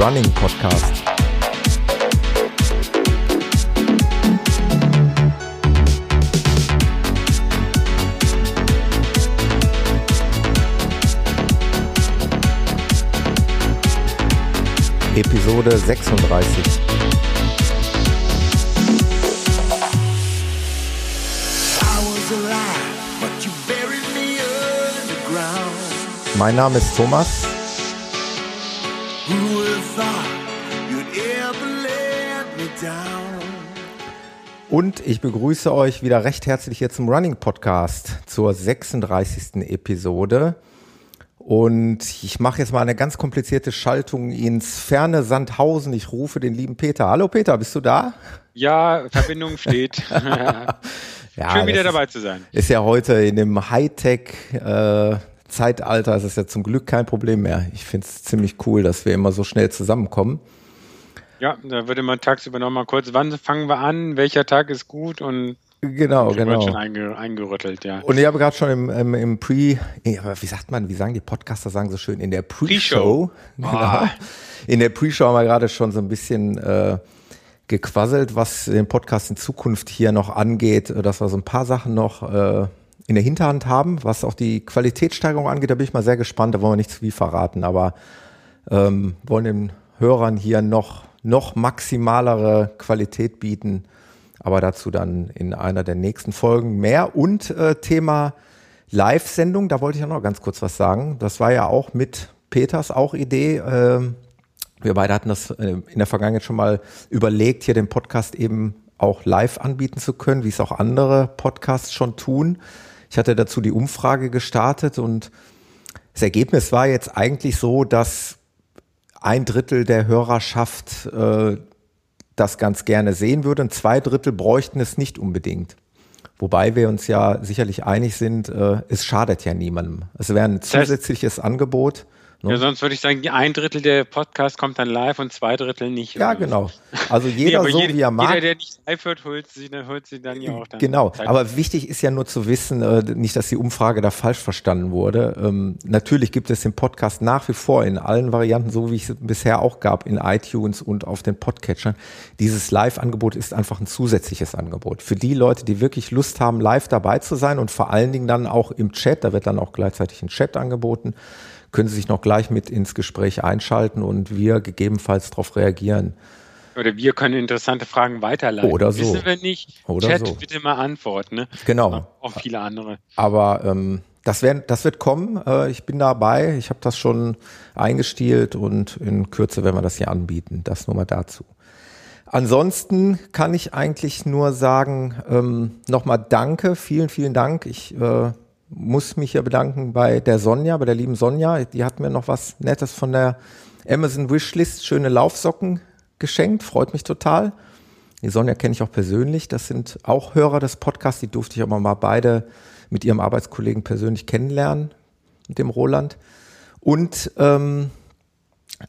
Running Podcast. Episode 36. Mein Name ist Thomas. Und ich begrüße euch wieder recht herzlich hier zum Running Podcast zur 36. Episode. Und ich mache jetzt mal eine ganz komplizierte Schaltung ins ferne Sandhausen. Ich rufe den lieben Peter. Hallo Peter, bist du da? Ja, Verbindung steht. ja, Schön wieder dabei zu sein. Ist ja heute in dem Hightech äh, Zeitalter ist es ja zum Glück kein Problem mehr. Ich finde es ziemlich cool, dass wir immer so schnell zusammenkommen. Ja, da würde man tagsüber nochmal kurz, wann fangen wir an, welcher Tag ist gut? Und Genau, genau. schon einge, eingerüttelt, ja. Und ich habe gerade schon im, im, im Pre, wie sagt man, wie sagen die Podcaster, sagen so schön, in der Pre-Show, Pre genau, in der Pre-Show haben wir gerade schon so ein bisschen äh, gequasselt, was den Podcast in Zukunft hier noch angeht, dass wir so ein paar Sachen noch äh, in der Hinterhand haben, was auch die Qualitätssteigerung angeht, da bin ich mal sehr gespannt, da wollen wir nicht zu viel verraten, aber ähm, wollen den Hörern hier noch noch maximalere Qualität bieten. Aber dazu dann in einer der nächsten Folgen mehr. Und äh, Thema Live-Sendung, da wollte ich ja noch ganz kurz was sagen. Das war ja auch mit Peters auch Idee. Äh, wir beide hatten das äh, in der Vergangenheit schon mal überlegt, hier den Podcast eben auch live anbieten zu können, wie es auch andere Podcasts schon tun. Ich hatte dazu die Umfrage gestartet und das Ergebnis war jetzt eigentlich so, dass ein Drittel der Hörerschaft äh, das ganz gerne sehen würde und zwei Drittel bräuchten es nicht unbedingt. Wobei wir uns ja sicherlich einig sind, äh, es schadet ja niemandem. Es wäre ein zusätzliches Angebot. Ne? Ja, sonst würde ich sagen, ein Drittel der Podcast kommt dann live und zwei Drittel nicht. Ja, genau. Also jeder nee, so, jeder, wie er mag. Jeder, der nicht live hört, holt sie, holt sie dann ja auch dann. Genau, aber wichtig ist ja nur zu wissen, äh, nicht, dass die Umfrage da falsch verstanden wurde. Ähm, natürlich gibt es den Podcast nach wie vor in allen Varianten, so wie es bisher auch gab, in iTunes und auf den Podcatchern. Dieses Live-Angebot ist einfach ein zusätzliches Angebot. Für die Leute, die wirklich Lust haben, live dabei zu sein und vor allen Dingen dann auch im Chat, da wird dann auch gleichzeitig ein Chat angeboten können Sie sich noch gleich mit ins Gespräch einschalten und wir gegebenenfalls darauf reagieren. Oder wir können interessante Fragen weiterleiten. Oder so. Wissen wir nicht. Oder Chat so. bitte mal antworten. Ne? Genau. Auch viele andere. Aber ähm, das, wär, das wird kommen. Äh, ich bin dabei. Ich habe das schon eingestielt und in Kürze werden wir das hier anbieten. Das nur mal dazu. Ansonsten kann ich eigentlich nur sagen, ähm, nochmal danke, vielen, vielen Dank. Ich äh, muss mich hier bedanken bei der Sonja, bei der lieben Sonja. Die hat mir noch was Nettes von der Amazon Wishlist, schöne Laufsocken geschenkt, freut mich total. Die Sonja kenne ich auch persönlich, das sind auch Hörer des Podcasts, die durfte ich aber mal beide mit ihrem Arbeitskollegen persönlich kennenlernen, mit dem Roland. Und ähm,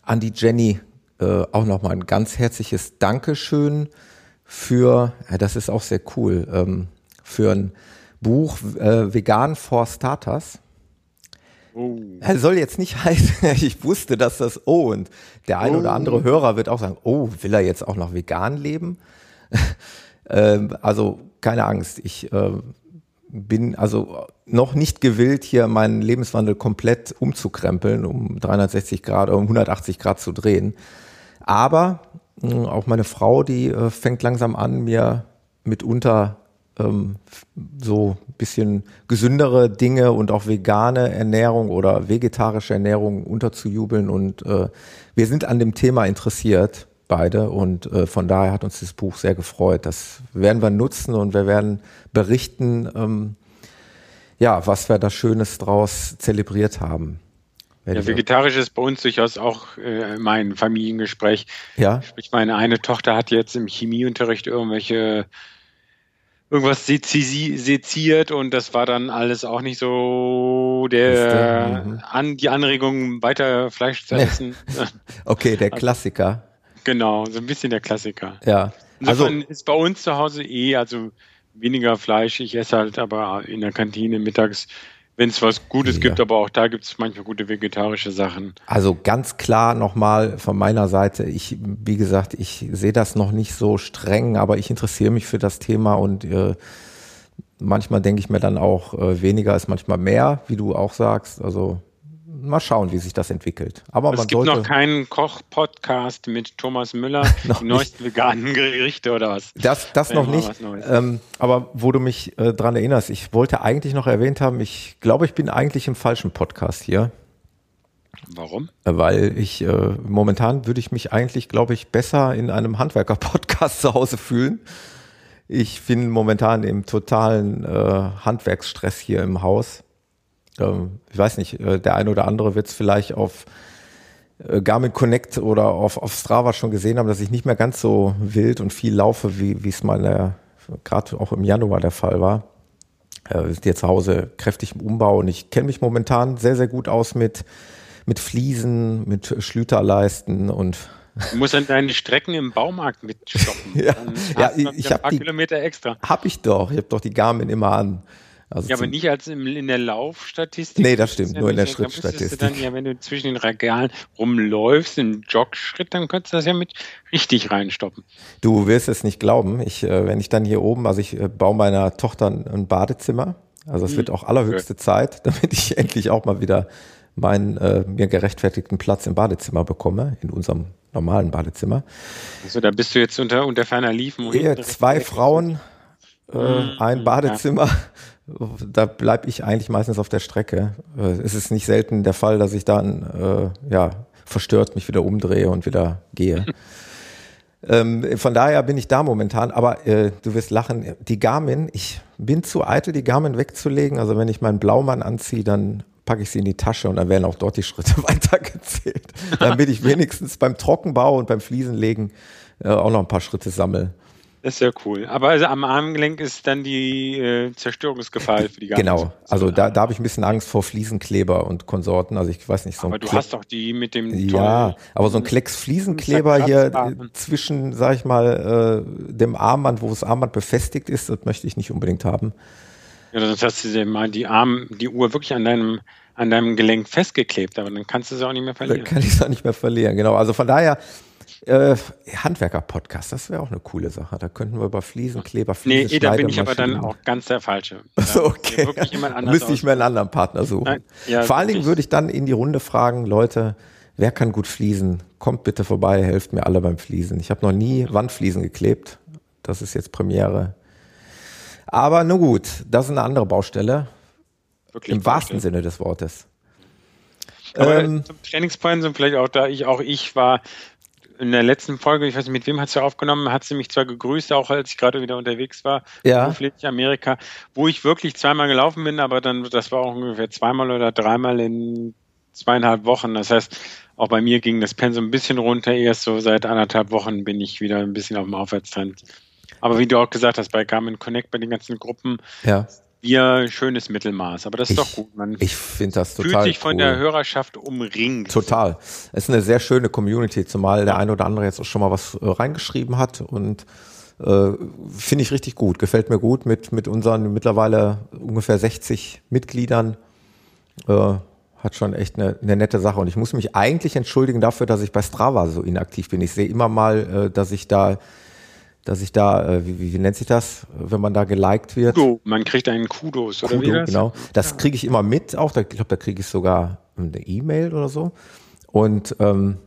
an die Jenny äh, auch nochmal ein ganz herzliches Dankeschön für, ja, das ist auch sehr cool, ähm, für ein Buch äh, Vegan for Starters. Oh. Er soll jetzt nicht heißen, ich wusste, dass das, oh, und der ein oh. oder andere Hörer wird auch sagen, oh, will er jetzt auch noch vegan leben? ähm, also keine Angst, ich äh, bin also noch nicht gewillt, hier meinen Lebenswandel komplett umzukrempeln, um 360 Grad, um 180 Grad zu drehen. Aber hm, auch meine Frau, die äh, fängt langsam an, mir mitunter ähm, so bisschen gesündere Dinge und auch vegane Ernährung oder vegetarische Ernährung unterzujubeln. Und äh, wir sind an dem Thema interessiert, beide. Und äh, von daher hat uns das Buch sehr gefreut. Das werden wir nutzen und wir werden berichten, ähm, ja, was wir da Schönes draus zelebriert haben. Ja, vegetarisch ist bei uns durchaus auch äh, mein Familiengespräch. Ja. Sprich, meine eine Tochter hat jetzt im Chemieunterricht irgendwelche irgendwas seziert und das war dann alles auch nicht so der mhm. an die Anregung weiter Fleisch zu essen. okay, der Klassiker. Genau, so ein bisschen der Klassiker. Ja. Insofern also ist bei uns zu Hause eh, also weniger Fleisch. Ich esse halt aber in der Kantine mittags wenn es was Gutes ja. gibt, aber auch da gibt es manchmal gute vegetarische Sachen. Also ganz klar nochmal von meiner Seite, ich, wie gesagt, ich sehe das noch nicht so streng, aber ich interessiere mich für das Thema und äh, manchmal denke ich mir dann auch, äh, weniger ist manchmal mehr, wie du auch sagst. Also mal schauen, wie sich das entwickelt. Aber es gibt noch keinen Koch-Podcast mit Thomas Müller, die neuesten veganen Gerichte oder was? Das, das noch nicht. Ähm, aber wo du mich äh, dran erinnerst, ich wollte eigentlich noch erwähnt haben, ich glaube, ich bin eigentlich im falschen Podcast hier. Warum? Äh, weil ich äh, momentan würde ich mich eigentlich, glaube ich, besser in einem Handwerker-Podcast zu Hause fühlen. Ich bin momentan im totalen äh, Handwerksstress hier im Haus ähm, ich weiß nicht, äh, der eine oder andere wird es vielleicht auf äh, Garmin Connect oder auf, auf Strava schon gesehen haben, dass ich nicht mehr ganz so wild und viel laufe, wie es mal gerade auch im Januar der Fall war. Äh, wir sind hier zu Hause kräftig im Umbau und ich kenne mich momentan sehr, sehr gut aus mit, mit Fliesen, mit Schlüterleisten und Du musst dann deine Strecken im Baumarkt mitstoppen. ja, ja ich, ich habe die Kilometer extra. Hab ich doch. Ich habe doch die Garmin immer an. Also ja, aber nicht als im, in der Laufstatistik. Nee, das stimmt, nur in der Schrittstatistik. Dann, ja, wenn du zwischen den Regalen rumläufst, im Jogschritt, dann könntest du das ja mit richtig reinstoppen. Du wirst es nicht glauben. Ich, äh, wenn ich dann hier oben, also ich äh, baue meiner Tochter ein Badezimmer. Also es hm. wird auch allerhöchste okay. Zeit, damit ich endlich auch mal wieder meinen äh, mir gerechtfertigten Platz im Badezimmer bekomme, in unserem normalen Badezimmer. Also da bist du jetzt unter, unter ferner Liefen. Ehe zwei Frauen, äh, hm, ein Badezimmer. Ja da bleibe ich eigentlich meistens auf der Strecke. Äh, es ist nicht selten der Fall, dass ich dann äh, ja, verstört mich wieder umdrehe und wieder gehe. ähm, von daher bin ich da momentan, aber äh, du wirst lachen, die Garmin, ich bin zu eitel, die Garmin wegzulegen. Also wenn ich meinen Blaumann anziehe, dann packe ich sie in die Tasche und dann werden auch dort die Schritte weitergezählt. Damit ich wenigstens beim Trockenbau und beim Fliesenlegen äh, auch noch ein paar Schritte sammle. Das ist ja cool. Aber also am Armgelenk ist dann die äh, Zerstörungsgefahr für die ganze Genau, also da, da habe ich ein bisschen Angst vor Fliesenkleber und Konsorten. Also ich weiß nicht, so Aber du Kle hast doch die mit dem Ja, aber so ein Klecks Fliesenkleber hier zwischen, sag ich mal, äh, dem Armband, wo das Armband befestigt ist, das möchte ich nicht unbedingt haben. Ja, sonst hast du dir mal die Arm, die Uhr wirklich an deinem an deinem Gelenk festgeklebt, aber dann kannst du sie auch nicht mehr verlieren. Dann kann ich es auch nicht mehr verlieren, genau. Also von daher, äh, Handwerker-Podcast, das wäre auch eine coole Sache. Da könnten wir über Fliesenkleber, Fliesen Nee, da bin ich aber dann auch ganz der Falsche. Achso, okay. Müsste ich mir einen anderen Partner suchen. Nein, ja, Vor allen Dingen würde ich dann in die Runde fragen, Leute, wer kann gut fließen? Kommt bitte vorbei, helft mir alle beim Fließen. Ich habe noch nie Wandfliesen geklebt. Das ist jetzt Premiere. Aber nun gut, das ist eine andere Baustelle. Wirklich Im wahrsten Sinne des Wortes. Aber ähm, zum Trainingspoint sind vielleicht auch da, ich auch ich war in der letzten Folge, ich weiß nicht, mit wem hat sie aufgenommen, hat sie mich zwar gegrüßt, auch als ich gerade wieder unterwegs war, ja. beruflich Amerika, wo ich wirklich zweimal gelaufen bin, aber dann, das war auch ungefähr zweimal oder dreimal in zweieinhalb Wochen. Das heißt, auch bei mir ging das Pensum ein bisschen runter. Erst so seit anderthalb Wochen bin ich wieder ein bisschen auf dem Aufwärtstrend. Aber wie du auch gesagt hast, bei Garmin Connect, bei den ganzen Gruppen, ja wir schönes Mittelmaß. Aber das ist ich, doch gut. Man ich finde das total fühlt sich von cool. der Hörerschaft umringt. Total. Es ist eine sehr schöne Community, zumal der eine oder andere jetzt auch schon mal was äh, reingeschrieben hat und äh, finde ich richtig gut. Gefällt mir gut mit, mit unseren mittlerweile ungefähr 60 Mitgliedern. Äh, hat schon echt eine, eine nette Sache. Und ich muss mich eigentlich entschuldigen dafür, dass ich bei Strava so inaktiv bin. Ich sehe immer mal, äh, dass ich da dass ich da, äh, wie, wie, wie nennt sich das, wenn man da geliked wird? Kudo, man kriegt einen Kudos, oder Kudo, wie das? genau. Das kriege ich immer mit auch, ich glaube, da kriege ich sogar eine E-Mail oder so. Und ähm,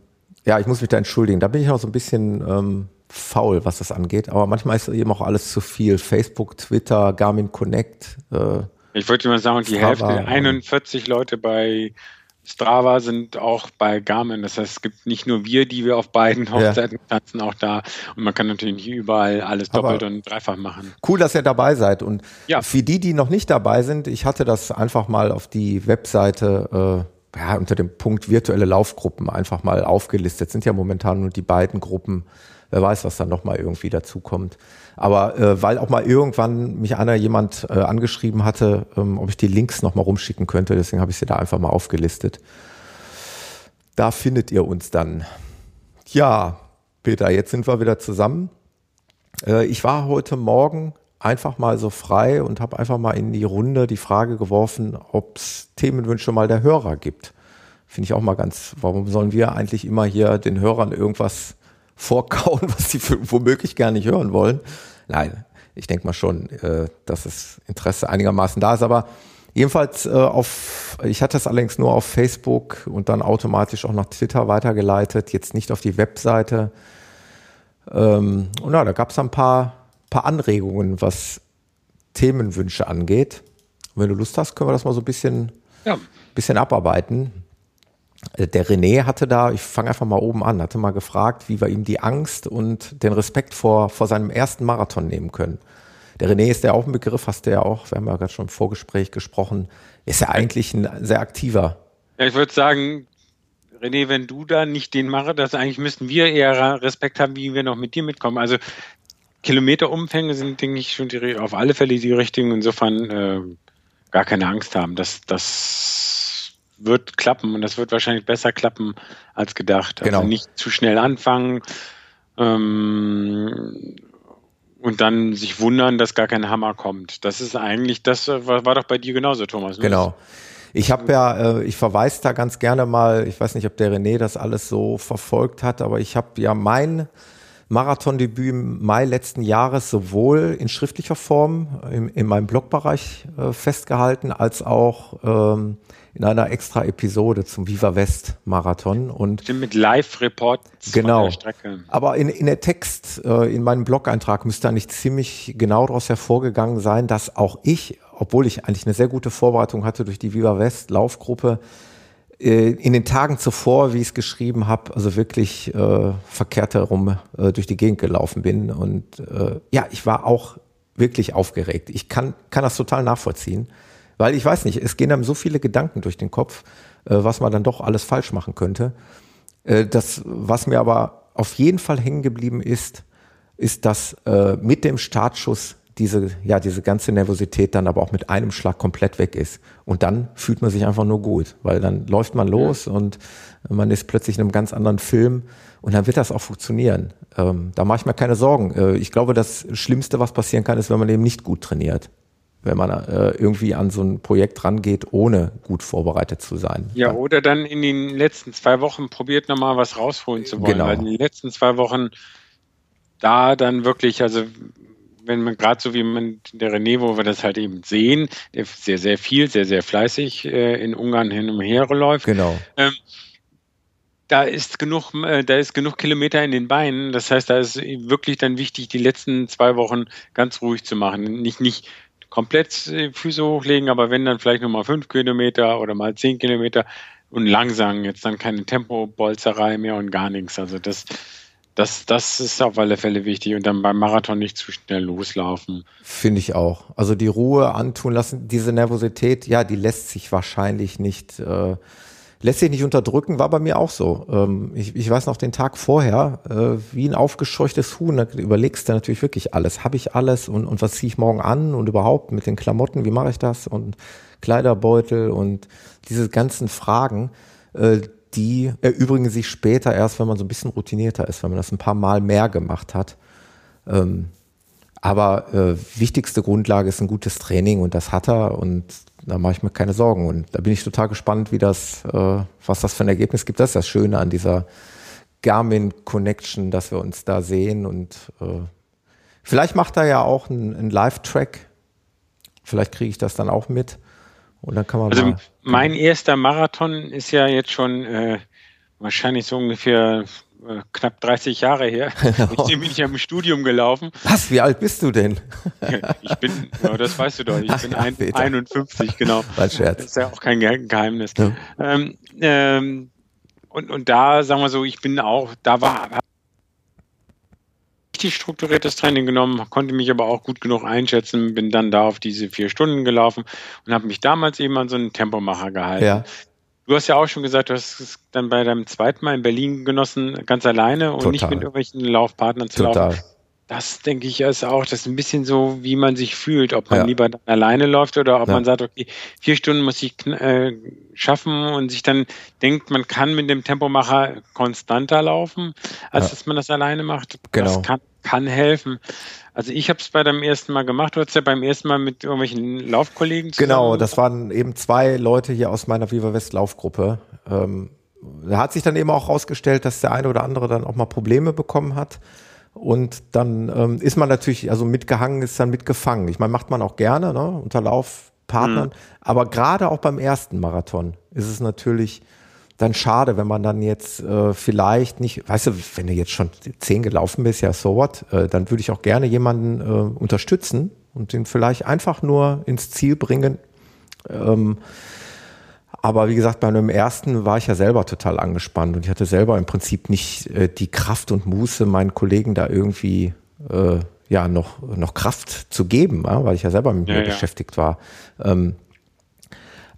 ja, ich muss mich da entschuldigen. Da bin ich noch so ein bisschen ähm, faul, was das angeht. Aber manchmal ist eben auch alles zu viel. Facebook, Twitter, Garmin Connect. Äh, ich wollte mal sagen, die Hälfte, 41 Leute bei Strava sind auch bei Garmin. Das heißt, es gibt nicht nur wir, die wir auf beiden Hochzeiten ja. tanzen, auch da. Und man kann natürlich nicht überall alles doppelt Aber und dreifach machen. Cool, dass ihr dabei seid. Und ja. für die, die noch nicht dabei sind, ich hatte das einfach mal auf die Webseite äh, ja, unter dem Punkt virtuelle Laufgruppen einfach mal aufgelistet. Sind ja momentan nur die beiden Gruppen. Wer weiß, was dann nochmal irgendwie dazukommt. Aber äh, weil auch mal irgendwann mich einer jemand äh, angeschrieben hatte, ähm, ob ich die Links nochmal rumschicken könnte, deswegen habe ich sie da einfach mal aufgelistet. Da findet ihr uns dann. Ja, Peter, jetzt sind wir wieder zusammen. Äh, ich war heute Morgen einfach mal so frei und habe einfach mal in die Runde die Frage geworfen, ob es Themenwünsche mal der Hörer gibt. Finde ich auch mal ganz, warum sollen wir eigentlich immer hier den Hörern irgendwas vorkauen, was sie womöglich gar nicht hören wollen? Nein, ich denke mal schon, äh, dass das Interesse einigermaßen da ist, aber jedenfalls äh, auf, ich hatte es allerdings nur auf Facebook und dann automatisch auch nach Twitter weitergeleitet, jetzt nicht auf die Webseite. Ähm, und ja, da gab es ein paar, paar Anregungen, was Themenwünsche angeht. Und wenn du Lust hast, können wir das mal so ein bisschen, ja. bisschen abarbeiten. Äh, der René hatte da, ich fange einfach mal oben an, hatte mal gefragt, wie wir ihm die Angst und den Respekt vor, vor seinem ersten Marathon nehmen können. Der René ist ja auch ein Begriff, hast du ja auch, wir haben ja gerade schon im Vorgespräch gesprochen, ist ja eigentlich ein sehr aktiver. Ja, ich würde sagen, René, wenn du da nicht den machst, das eigentlich müssten wir eher Respekt haben, wie wir noch mit dir mitkommen. Also Kilometerumfänge sind, denke ich, schon die, auf alle Fälle die richtigen. Insofern äh, gar keine Angst haben. Das, das wird klappen und das wird wahrscheinlich besser klappen als gedacht. Also genau. nicht zu schnell anfangen ähm, und dann sich wundern, dass gar kein Hammer kommt. Das ist eigentlich, das war, war doch bei dir genauso, Thomas. Ne? Genau. Ich habe ja, äh, ich verweise da ganz gerne mal, ich weiß nicht, ob der René das alles so verfolgt hat, aber ich habe ja mein Marathondebüt im Mai letzten Jahres sowohl in schriftlicher Form in, in meinem Blogbereich äh, festgehalten, als auch ähm, in einer extra Episode zum Viva West Marathon und mit Live-Report genau. Aber in, in der Text äh, in meinem Blog-Eintrag müsste eigentlich ziemlich genau daraus hervorgegangen sein, dass auch ich, obwohl ich eigentlich eine sehr gute Vorbereitung hatte durch die Viva West Laufgruppe, äh, in den Tagen zuvor, wie ich es geschrieben habe, also wirklich äh, verkehrt herum äh, durch die Gegend gelaufen bin. Und äh, ja, ich war auch wirklich aufgeregt. Ich kann, kann das total nachvollziehen, weil ich weiß nicht, es gehen einem so viele Gedanken durch den Kopf, äh, was man dann doch alles falsch machen könnte. Äh, das, was mir aber auf jeden Fall hängen geblieben ist, ist, dass äh, mit dem Startschuss diese, ja, diese ganze Nervosität dann aber auch mit einem Schlag komplett weg ist. Und dann fühlt man sich einfach nur gut, weil dann läuft man los und man ist plötzlich in einem ganz anderen Film und dann wird das auch funktionieren. Ähm, da mache ich mir keine Sorgen. Ich glaube, das Schlimmste, was passieren kann, ist, wenn man eben nicht gut trainiert. Wenn man äh, irgendwie an so ein Projekt rangeht, ohne gut vorbereitet zu sein. Ja, oder dann in den letzten zwei Wochen probiert nochmal was rausholen zu wollen. Genau. Weil in den letzten zwei Wochen da dann wirklich, also wenn man gerade so wie man der René, wo wir das halt eben sehen, der sehr, sehr viel, sehr, sehr fleißig äh, in Ungarn hin und her läuft. Genau. Ähm, da ist genug, äh, da ist genug Kilometer in den Beinen. Das heißt, da ist wirklich dann wichtig, die letzten zwei Wochen ganz ruhig zu machen. Nicht, nicht komplett Füße hochlegen, aber wenn dann vielleicht nur mal fünf Kilometer oder mal zehn Kilometer und langsam, jetzt dann keine Tempobolzerei mehr und gar nichts. Also das, das, das ist auf alle Fälle wichtig und dann beim Marathon nicht zu schnell loslaufen. Finde ich auch. Also die Ruhe antun lassen, diese Nervosität, ja, die lässt sich wahrscheinlich nicht, äh, lässt sich nicht unterdrücken, war bei mir auch so. Ähm, ich, ich weiß noch den Tag vorher, äh, wie ein aufgescheuchtes Huhn, da überlegst du natürlich wirklich alles. Habe ich alles und, und was ziehe ich morgen an und überhaupt mit den Klamotten, wie mache ich das und Kleiderbeutel und diese ganzen Fragen, äh, die erübrigen sich später erst, wenn man so ein bisschen routinierter ist, wenn man das ein paar Mal mehr gemacht hat. Ähm, aber äh, wichtigste Grundlage ist ein gutes Training und das hat er und da mache ich mir keine Sorgen. Und da bin ich total gespannt, wie das, äh, was das für ein Ergebnis gibt. Das ist das Schöne an dieser Garmin Connection, dass wir uns da sehen und äh, vielleicht macht er ja auch einen Live-Track. Vielleicht kriege ich das dann auch mit. Und dann kann man also mal, mein erster Marathon ist ja jetzt schon äh, wahrscheinlich so ungefähr äh, knapp 30 Jahre her. ich bin ich ja im Studium gelaufen. Was? Wie alt bist du denn? ich bin, ja, das weißt du doch, ich Ach, bin ein, 51, genau. Mein Scherz. Das ist ja auch kein Geheimnis. Ja. Ähm, ähm, und, und da, sagen wir so, ich bin auch, da war, richtig strukturiertes Training genommen, konnte mich aber auch gut genug einschätzen, bin dann da auf diese vier Stunden gelaufen und habe mich damals eben an so einen Tempomacher gehalten. Ja. Du hast ja auch schon gesagt, du hast es dann bei deinem zweiten Mal in Berlin genossen, ganz alleine und Total. nicht mit irgendwelchen Laufpartnern zu Total. laufen. Das denke ich ist auch, das ist ein bisschen so, wie man sich fühlt, ob man ja. lieber alleine läuft oder ob ja. man sagt, okay, vier Stunden muss ich äh, schaffen und sich dann denkt, man kann mit dem Tempomacher konstanter laufen, als ja. dass man das alleine macht. Genau. Das kann kann helfen. Also ich habe es bei deinem ersten Mal gemacht. Du hast ja beim ersten Mal mit irgendwelchen Laufkollegen zusammen. Genau, das waren eben zwei Leute hier aus meiner Viva West Laufgruppe. Ähm, da hat sich dann eben auch herausgestellt, dass der eine oder andere dann auch mal Probleme bekommen hat. Und dann ähm, ist man natürlich, also mitgehangen ist dann mitgefangen. Ich meine, macht man auch gerne, ne, unter Laufpartnern. Mhm. Aber gerade auch beim ersten Marathon ist es natürlich dann schade, wenn man dann jetzt äh, vielleicht nicht, weißt du, wenn du jetzt schon zehn gelaufen bist, ja, so what, äh, dann würde ich auch gerne jemanden äh, unterstützen und den vielleicht einfach nur ins Ziel bringen. Ähm, aber wie gesagt, bei einem ersten war ich ja selber total angespannt und ich hatte selber im Prinzip nicht äh, die Kraft und Muße, meinen Kollegen da irgendwie äh, ja noch, noch Kraft zu geben, ja, weil ich ja selber mit ja, mir ja. beschäftigt war. Ähm,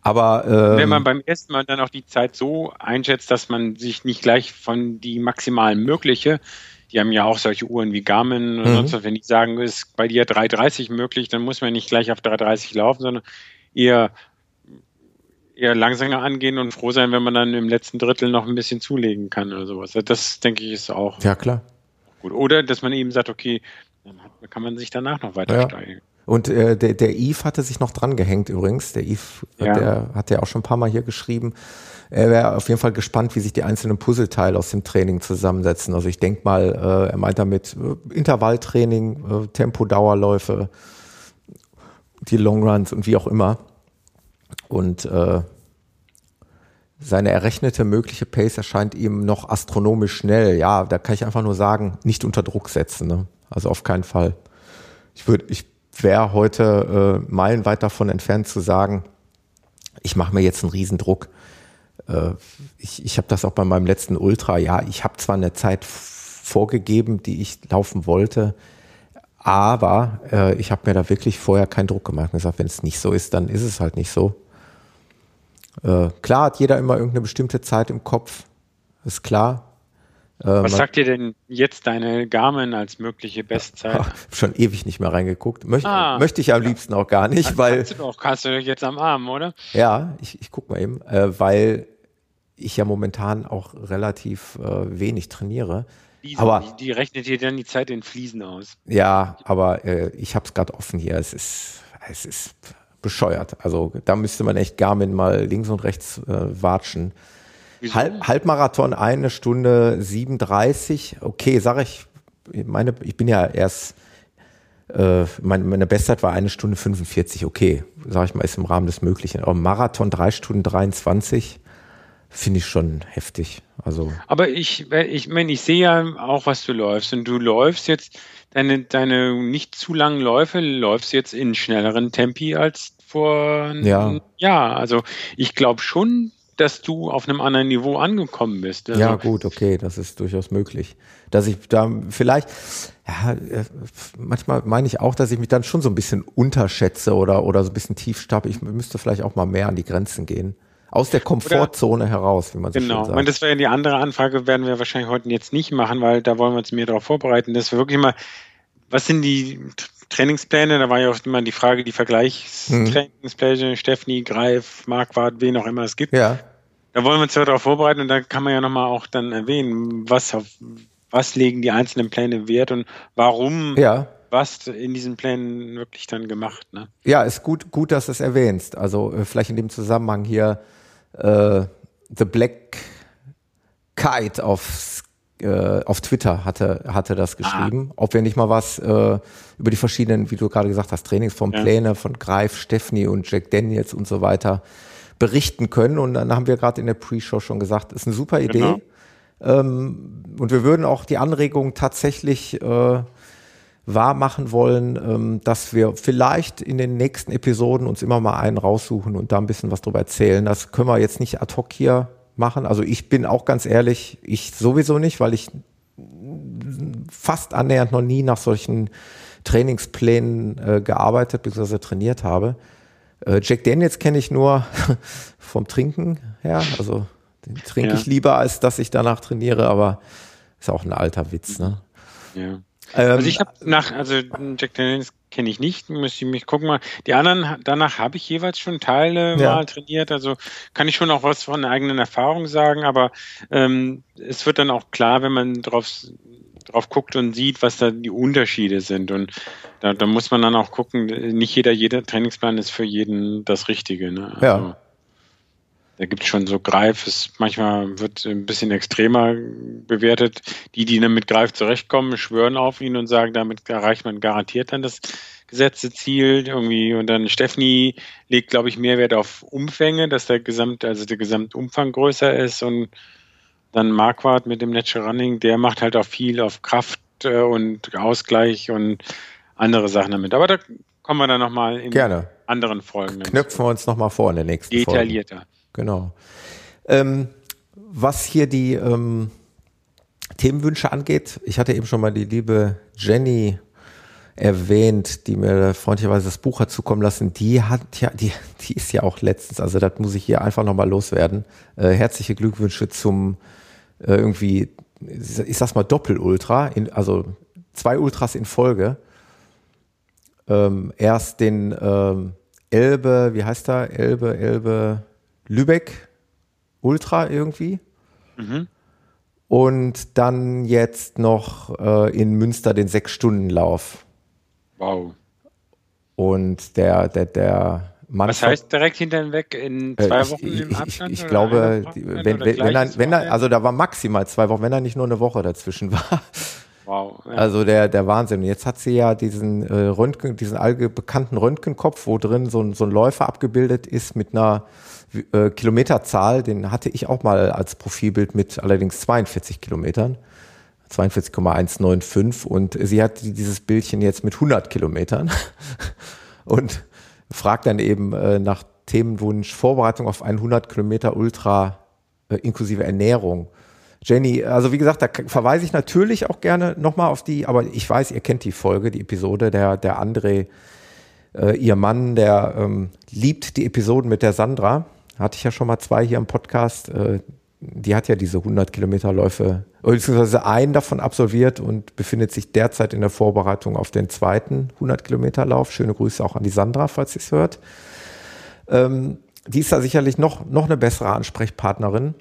aber ähm, wenn man beim ersten Mal dann auch die Zeit so einschätzt, dass man sich nicht gleich von die maximal mögliche, die haben ja auch solche Uhren wie Garmin und mhm. sonst was, wenn die sagen, ist bei dir 3,30 möglich, dann muss man nicht gleich auf 3,30 laufen, sondern eher eher langsamer angehen und froh sein, wenn man dann im letzten Drittel noch ein bisschen zulegen kann oder sowas. Das denke ich ist auch ja klar gut. Oder dass man eben sagt, okay, dann kann man sich danach noch weiter ja. steigen. Und äh, der, der Yves hatte sich noch dran gehängt übrigens. Der Yves, ja. der hat ja auch schon ein paar Mal hier geschrieben. Er wäre auf jeden Fall gespannt, wie sich die einzelnen Puzzleteile aus dem Training zusammensetzen. Also ich denke mal, äh, er meint damit äh, Intervalltraining, äh, Tempo-Dauerläufe, die Longruns und wie auch immer. Und äh, seine errechnete mögliche Pace erscheint ihm noch astronomisch schnell. Ja, da kann ich einfach nur sagen, nicht unter Druck setzen. Ne? Also auf keinen Fall. Ich würde, ich wäre heute äh, meilenweit davon entfernt zu sagen, ich mache mir jetzt einen Riesendruck. Äh, ich ich habe das auch bei meinem letzten Ultra. Ja, ich habe zwar eine Zeit vorgegeben, die ich laufen wollte, aber äh, ich habe mir da wirklich vorher keinen Druck gemacht und gesagt, wenn es nicht so ist, dann ist es halt nicht so. Äh, klar hat jeder immer irgendeine bestimmte Zeit im Kopf, ist klar. Was sagt dir denn jetzt deine Garmin als mögliche Bestzeit? Schon ewig nicht mehr reingeguckt. Möcht, ah, möchte ich am liebsten auch gar nicht, das weil. Kannst du doch, hast du jetzt am Arm, oder? Ja, ich, ich guck mal eben, äh, weil ich ja momentan auch relativ äh, wenig trainiere. Fliesen, aber die, die, rechnet dir dann die Zeit in Fliesen aus. Ja, aber äh, ich habe es gerade offen hier. Es ist, es ist bescheuert. Also da müsste man echt Garmin mal links und rechts äh, watschen. Halb, Halbmarathon eine Stunde 37. Okay, sage ich, meine, ich bin ja erst, äh, meine, meine Bestzeit war eine Stunde 45. Okay, sage ich mal, ist im Rahmen des Möglichen. Aber Marathon drei Stunden 23 finde ich schon heftig. Also. Aber ich, ich meine, ich sehe ja auch, was du läufst. Und du läufst jetzt deine, deine nicht zu langen Läufe, läufst jetzt in schnelleren Tempi als vor ja. Jahr. Also ich glaube schon, dass du auf einem anderen Niveau angekommen bist. Also ja, gut, okay, das ist durchaus möglich. Dass ich da vielleicht, ja, äh, manchmal meine ich auch, dass ich mich dann schon so ein bisschen unterschätze oder, oder so ein bisschen tief stappe. Ich müsste vielleicht auch mal mehr an die Grenzen gehen. Aus der Komfortzone oder, heraus, wie man so genau. schön sagt. Genau, das wäre die andere Anfrage, werden wir wahrscheinlich heute jetzt nicht machen, weil da wollen wir uns mehr darauf vorbereiten, dass wir wirklich mal, was sind die Trainingspläne, da war ja auch immer die Frage, die Vergleichstrainingspläne, hm. Stephanie, Greif, Marquardt, wen auch immer es gibt. Ja. Da wollen wir uns ja darauf vorbereiten und da kann man ja nochmal auch dann erwähnen, was, auf, was legen die einzelnen Pläne wert und warum ja. was in diesen Plänen wirklich dann gemacht. Ne? Ja, ist gut, gut, dass du es erwähnst. Also äh, vielleicht in dem Zusammenhang hier äh, The Black Kite auf äh, auf Twitter hatte, hatte das ah. geschrieben, ah. ob wir nicht mal was äh, über die verschiedenen, wie du gerade gesagt hast, Trainingsformpläne ja. von Greif, Stephanie und Jack Daniels und so weiter berichten können. Und dann haben wir gerade in der Pre-Show schon gesagt, ist eine super Idee. Genau. Ähm, und wir würden auch die Anregung tatsächlich äh, wahr machen wollen, ähm, dass wir vielleicht in den nächsten Episoden uns immer mal einen raussuchen und da ein bisschen was drüber erzählen. Das können wir jetzt nicht ad hoc hier machen. Also ich bin auch ganz ehrlich, ich sowieso nicht, weil ich fast annähernd noch nie nach solchen Trainingsplänen äh, gearbeitet bzw. trainiert habe. Äh, Jack Daniels kenne ich nur vom Trinken her. Also den trinke ja. ich lieber, als dass ich danach trainiere, aber ist auch ein alter Witz, ne? Ja. Ähm, also ich habe nach, also Jack Daniels kenne ich nicht, müsste ich mich gucken mal. Die anderen, danach habe ich jeweils schon Teile ja. mal trainiert, also kann ich schon auch was von eigenen Erfahrungen sagen, aber ähm, es wird dann auch klar, wenn man drauf drauf guckt und sieht, was da die Unterschiede sind. Und da, da muss man dann auch gucken, nicht jeder, jeder Trainingsplan ist für jeden das Richtige. Ne? Also, ja. Da gibt es schon so Greif, es manchmal wird ein bisschen extremer bewertet. Die, die dann mit Greif zurechtkommen, schwören auf ihn und sagen, damit erreicht man garantiert dann das gesetzte Ziel irgendwie. Und dann Stephanie legt, glaube ich, mehr Wert auf Umfänge, dass der Gesamt, also der Gesamtumfang größer ist und dann Marquardt mit dem Natural Running, der macht halt auch viel auf Kraft äh, und Ausgleich und andere Sachen damit. Aber da kommen wir dann nochmal in Gerne. anderen Folgen. Knöpfen wir uns nochmal vor in der nächsten Detaillierter. Folge. Genau. Ähm, was hier die ähm, Themenwünsche angeht, ich hatte eben schon mal die liebe Jenny erwähnt, die mir freundlicherweise das Buch hat zukommen lassen, die hat ja, die, die ist ja auch letztens, also das muss ich hier einfach nochmal loswerden. Äh, herzliche Glückwünsche zum äh, irgendwie, ich sag's mal Doppel-Ultra, also zwei Ultras in Folge. Ähm, erst den ähm, Elbe, wie heißt er? Elbe, Elbe, Lübeck Ultra irgendwie. Mhm. Und dann jetzt noch äh, in Münster den Sechs-Stunden-Lauf. Wow. Und der, der, der Mann. Was heißt direkt hinterweg in äh, zwei Wochen ich, im Abstand? Ich, ich glaube, wenn, wenn, wenn, er, wenn er, also da war maximal zwei Wochen, wenn er nicht nur eine Woche dazwischen war. Wow. Ja. Also der, der Wahnsinn. Jetzt hat sie ja diesen äh, Röntgen, diesen allbekannten Röntgenkopf, wo drin so ein, so ein Läufer abgebildet ist mit einer äh, Kilometerzahl. Den hatte ich auch mal als Profilbild mit allerdings 42 Kilometern. 42,195 und sie hat dieses Bildchen jetzt mit 100 Kilometern und fragt dann eben äh, nach Themenwunsch Vorbereitung auf 100 Kilometer Ultra äh, inklusive Ernährung. Jenny, also wie gesagt, da verweise ich natürlich auch gerne nochmal auf die, aber ich weiß, ihr kennt die Folge, die Episode, der, der André, äh, ihr Mann, der ähm, liebt die Episoden mit der Sandra. Hatte ich ja schon mal zwei hier im Podcast. Äh, die hat ja diese 100 Kilometer Läufe, beziehungsweise einen davon absolviert und befindet sich derzeit in der Vorbereitung auf den zweiten 100 Kilometer Lauf. Schöne Grüße auch an die Sandra, falls sie es hört. Ähm, die ist da sicherlich noch, noch eine bessere Ansprechpartnerin.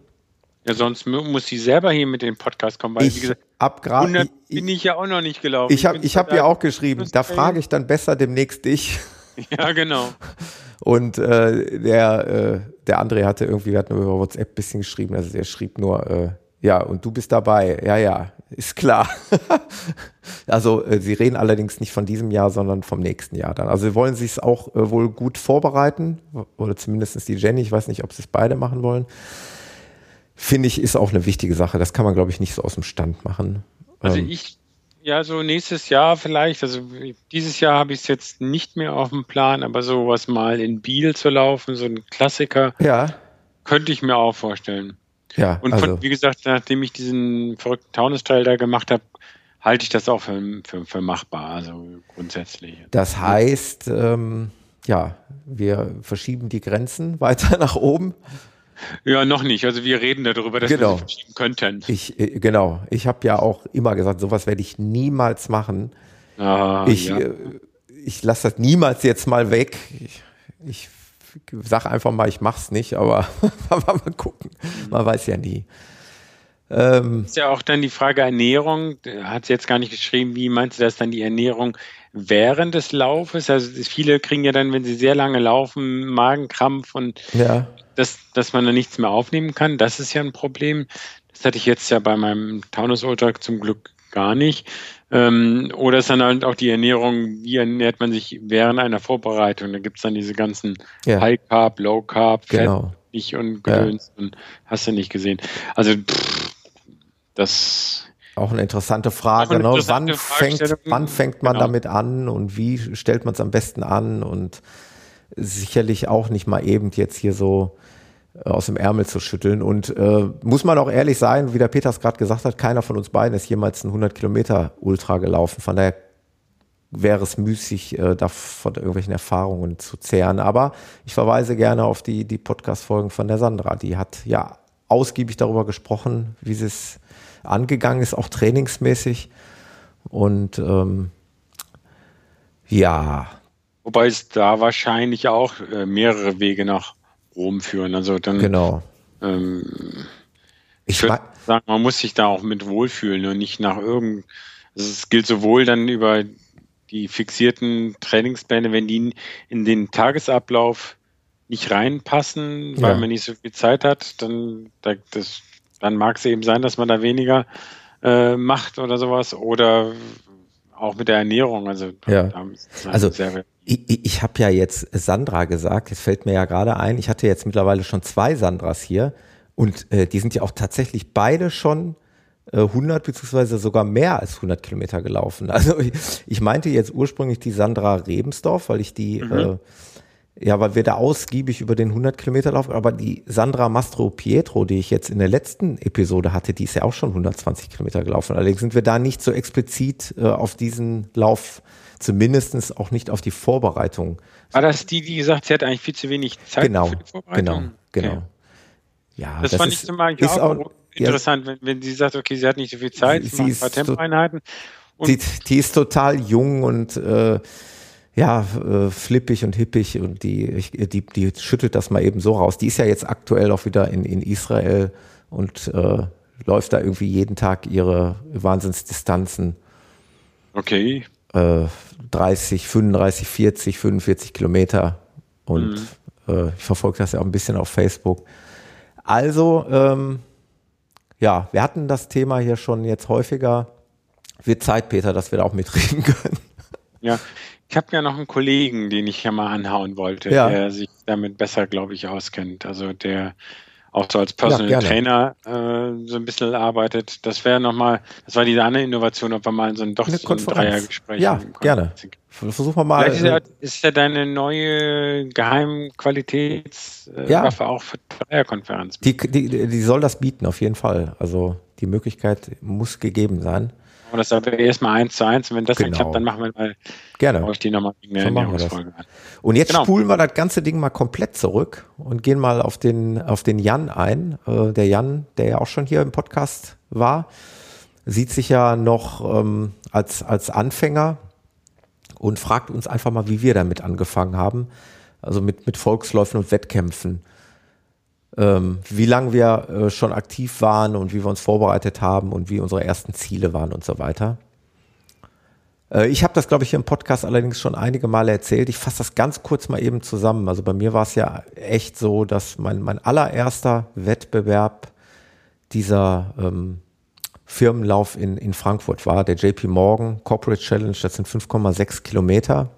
Ja, sonst muss sie selber hier mit dem Podcast kommen, weil ich wie gesagt, ab grad, 100 ich, bin ich ja auch noch nicht gelaufen. Ich habe ich hab ja auch geschrieben, da frage ich dann besser demnächst dich. Ja, genau. Und äh, der, äh, der André hatte irgendwie, wir hatten über WhatsApp ein bisschen geschrieben, also der schrieb nur, äh, ja, und du bist dabei. Ja, ja, ist klar. also äh, sie reden allerdings nicht von diesem Jahr, sondern vom nächsten Jahr dann. Also sie wollen sich es auch äh, wohl gut vorbereiten, oder zumindest die Jenny, ich weiß nicht, ob sie es beide machen wollen. Finde ich, ist auch eine wichtige Sache. Das kann man, glaube ich, nicht so aus dem Stand machen. Also ähm, ich ja, so nächstes Jahr vielleicht. Also dieses Jahr habe ich es jetzt nicht mehr auf dem Plan, aber sowas mal in Biel zu laufen, so ein Klassiker, ja. könnte ich mir auch vorstellen. Ja, und von, also. wie gesagt, nachdem ich diesen verrückten Taunus-Teil da gemacht habe, halte ich das auch für, für, für, machbar, also grundsätzlich. Das heißt, ähm, ja, wir verschieben die Grenzen weiter nach oben. Ja, noch nicht. Also wir reden darüber, dass genau. wir verschieben könnten. Ich, äh, genau. Ich habe ja auch immer gesagt, sowas werde ich niemals machen. Ah, ich ja. Äh, ich lasse das niemals jetzt mal weg. Ich, ich sage einfach mal, ich mache es nicht, aber mal gucken. Man weiß ja nie. Ähm, ist ja auch dann die Frage Ernährung. Hat sie jetzt gar nicht geschrieben, wie meinst du das dann die Ernährung während des Laufes? Also viele kriegen ja dann, wenn sie sehr lange laufen, Magenkrampf und ja dass, dass man da nichts mehr aufnehmen kann. Das ist ja ein Problem. Das hatte ich jetzt ja bei meinem Taunus Ultra zum Glück gar nicht. Ähm, oder ist dann halt auch die Ernährung, wie ernährt man sich während einer Vorbereitung? Da gibt es dann diese ganzen ja. High Carb, Low Carb, genau. Fett und Gedöns ja. und hast du nicht gesehen. Also pff, das auch eine interessante Frage. Eine interessante ne? wann, fängt, wann fängt man genau. damit an und wie stellt man es am besten an? Und sicherlich auch nicht mal eben jetzt hier so aus dem Ärmel zu schütteln. Und äh, muss man auch ehrlich sein, wie der Peters gerade gesagt hat, keiner von uns beiden ist jemals ein 100 Kilometer Ultra gelaufen. Von daher wäre es müßig, äh, da von irgendwelchen Erfahrungen zu zehren. Aber ich verweise gerne auf die, die Podcast-Folgen von der Sandra. Die hat ja ausgiebig darüber gesprochen, wie sie es angegangen ist, auch trainingsmäßig. Und ähm, ja. Wobei es da wahrscheinlich auch äh, mehrere Wege nach Rom führen. Also dann genau. Ähm, Ich, würde sagen, man muss sich da auch mit wohlfühlen und nicht nach irgend. Also es gilt sowohl dann über die fixierten Trainingspläne, wenn die in den Tagesablauf nicht reinpassen, weil ja. man nicht so viel Zeit hat, dann, das, dann mag es eben sein, dass man da weniger äh, macht oder sowas. Oder auch mit der Ernährung. Also, ja. also ich, ich habe ja jetzt Sandra gesagt, es fällt mir ja gerade ein, ich hatte jetzt mittlerweile schon zwei Sandras hier und äh, die sind ja auch tatsächlich beide schon äh, 100 beziehungsweise sogar mehr als 100 Kilometer gelaufen. Also ich, ich meinte jetzt ursprünglich die Sandra Rebensdorf, weil ich die mhm. äh, ja, weil wir da ausgiebig über den 100 Kilometer laufen, aber die Sandra Mastro Pietro, die ich jetzt in der letzten Episode hatte, die ist ja auch schon 120 Kilometer gelaufen. Allerdings sind wir da nicht so explizit äh, auf diesen Lauf, zumindestens auch nicht auf die Vorbereitung. War das die, die gesagt, sie hat eigentlich viel zu wenig Zeit genau, für die Vorbereitung? Genau, genau. Okay. Ja, das, das fand ist, ich zum Beispiel auch, auch interessant, ja, wenn, wenn sie sagt, okay, sie hat nicht so viel Zeit, sie, sie macht ein paar Tempoeinheiten. Die, die, ist total jung und äh, ja, äh, flippig und hippig und die, die, die schüttelt das mal eben so raus. Die ist ja jetzt aktuell auch wieder in, in Israel und äh, läuft da irgendwie jeden Tag ihre Wahnsinnsdistanzen. Okay. Äh, 30, 35, 40, 45 Kilometer. Und mhm. äh, ich verfolge das ja auch ein bisschen auf Facebook. Also, ähm, ja, wir hatten das Thema hier schon jetzt häufiger. Wird Zeit, Peter, dass wir da auch mitreden können. Ja, ich habe ja noch einen Kollegen, den ich ja mal anhauen wollte, ja. der sich damit besser, glaube ich, auskennt. Also der auch so als Personal ja, Trainer äh, so ein bisschen arbeitet. Das wäre nochmal, das war diese andere Innovation, ob wir mal so ein doch so ein Dreiergespräch Ja, gerne. Versuchen wir mal. Vielleicht ist ja, ist ja deine neue Geheimqualitätswaffe äh, ja. auch für Dreierkonferenz. Die, die, die soll das bieten, auf jeden Fall. Also die Möglichkeit muss gegeben sein. Und das aber erstmal eins zu eins. Und wenn das genau. dann klappt, dann machen wir mal Gerne. ich die nochmal in so Ernährungsfolge an. Und jetzt genau. spulen wir das ganze Ding mal komplett zurück und gehen mal auf den, auf den Jan ein. Äh, der Jan, der ja auch schon hier im Podcast war, sieht sich ja noch ähm, als, als Anfänger und fragt uns einfach mal, wie wir damit angefangen haben. Also mit, mit Volksläufen und Wettkämpfen ähm, wie lange wir äh, schon aktiv waren und wie wir uns vorbereitet haben und wie unsere ersten Ziele waren und so weiter. Äh, ich habe das, glaube ich, im Podcast allerdings schon einige Male erzählt. Ich fasse das ganz kurz mal eben zusammen. Also bei mir war es ja echt so, dass mein, mein allererster Wettbewerb dieser ähm, Firmenlauf in, in Frankfurt war, der JP Morgan Corporate Challenge. Das sind 5,6 Kilometer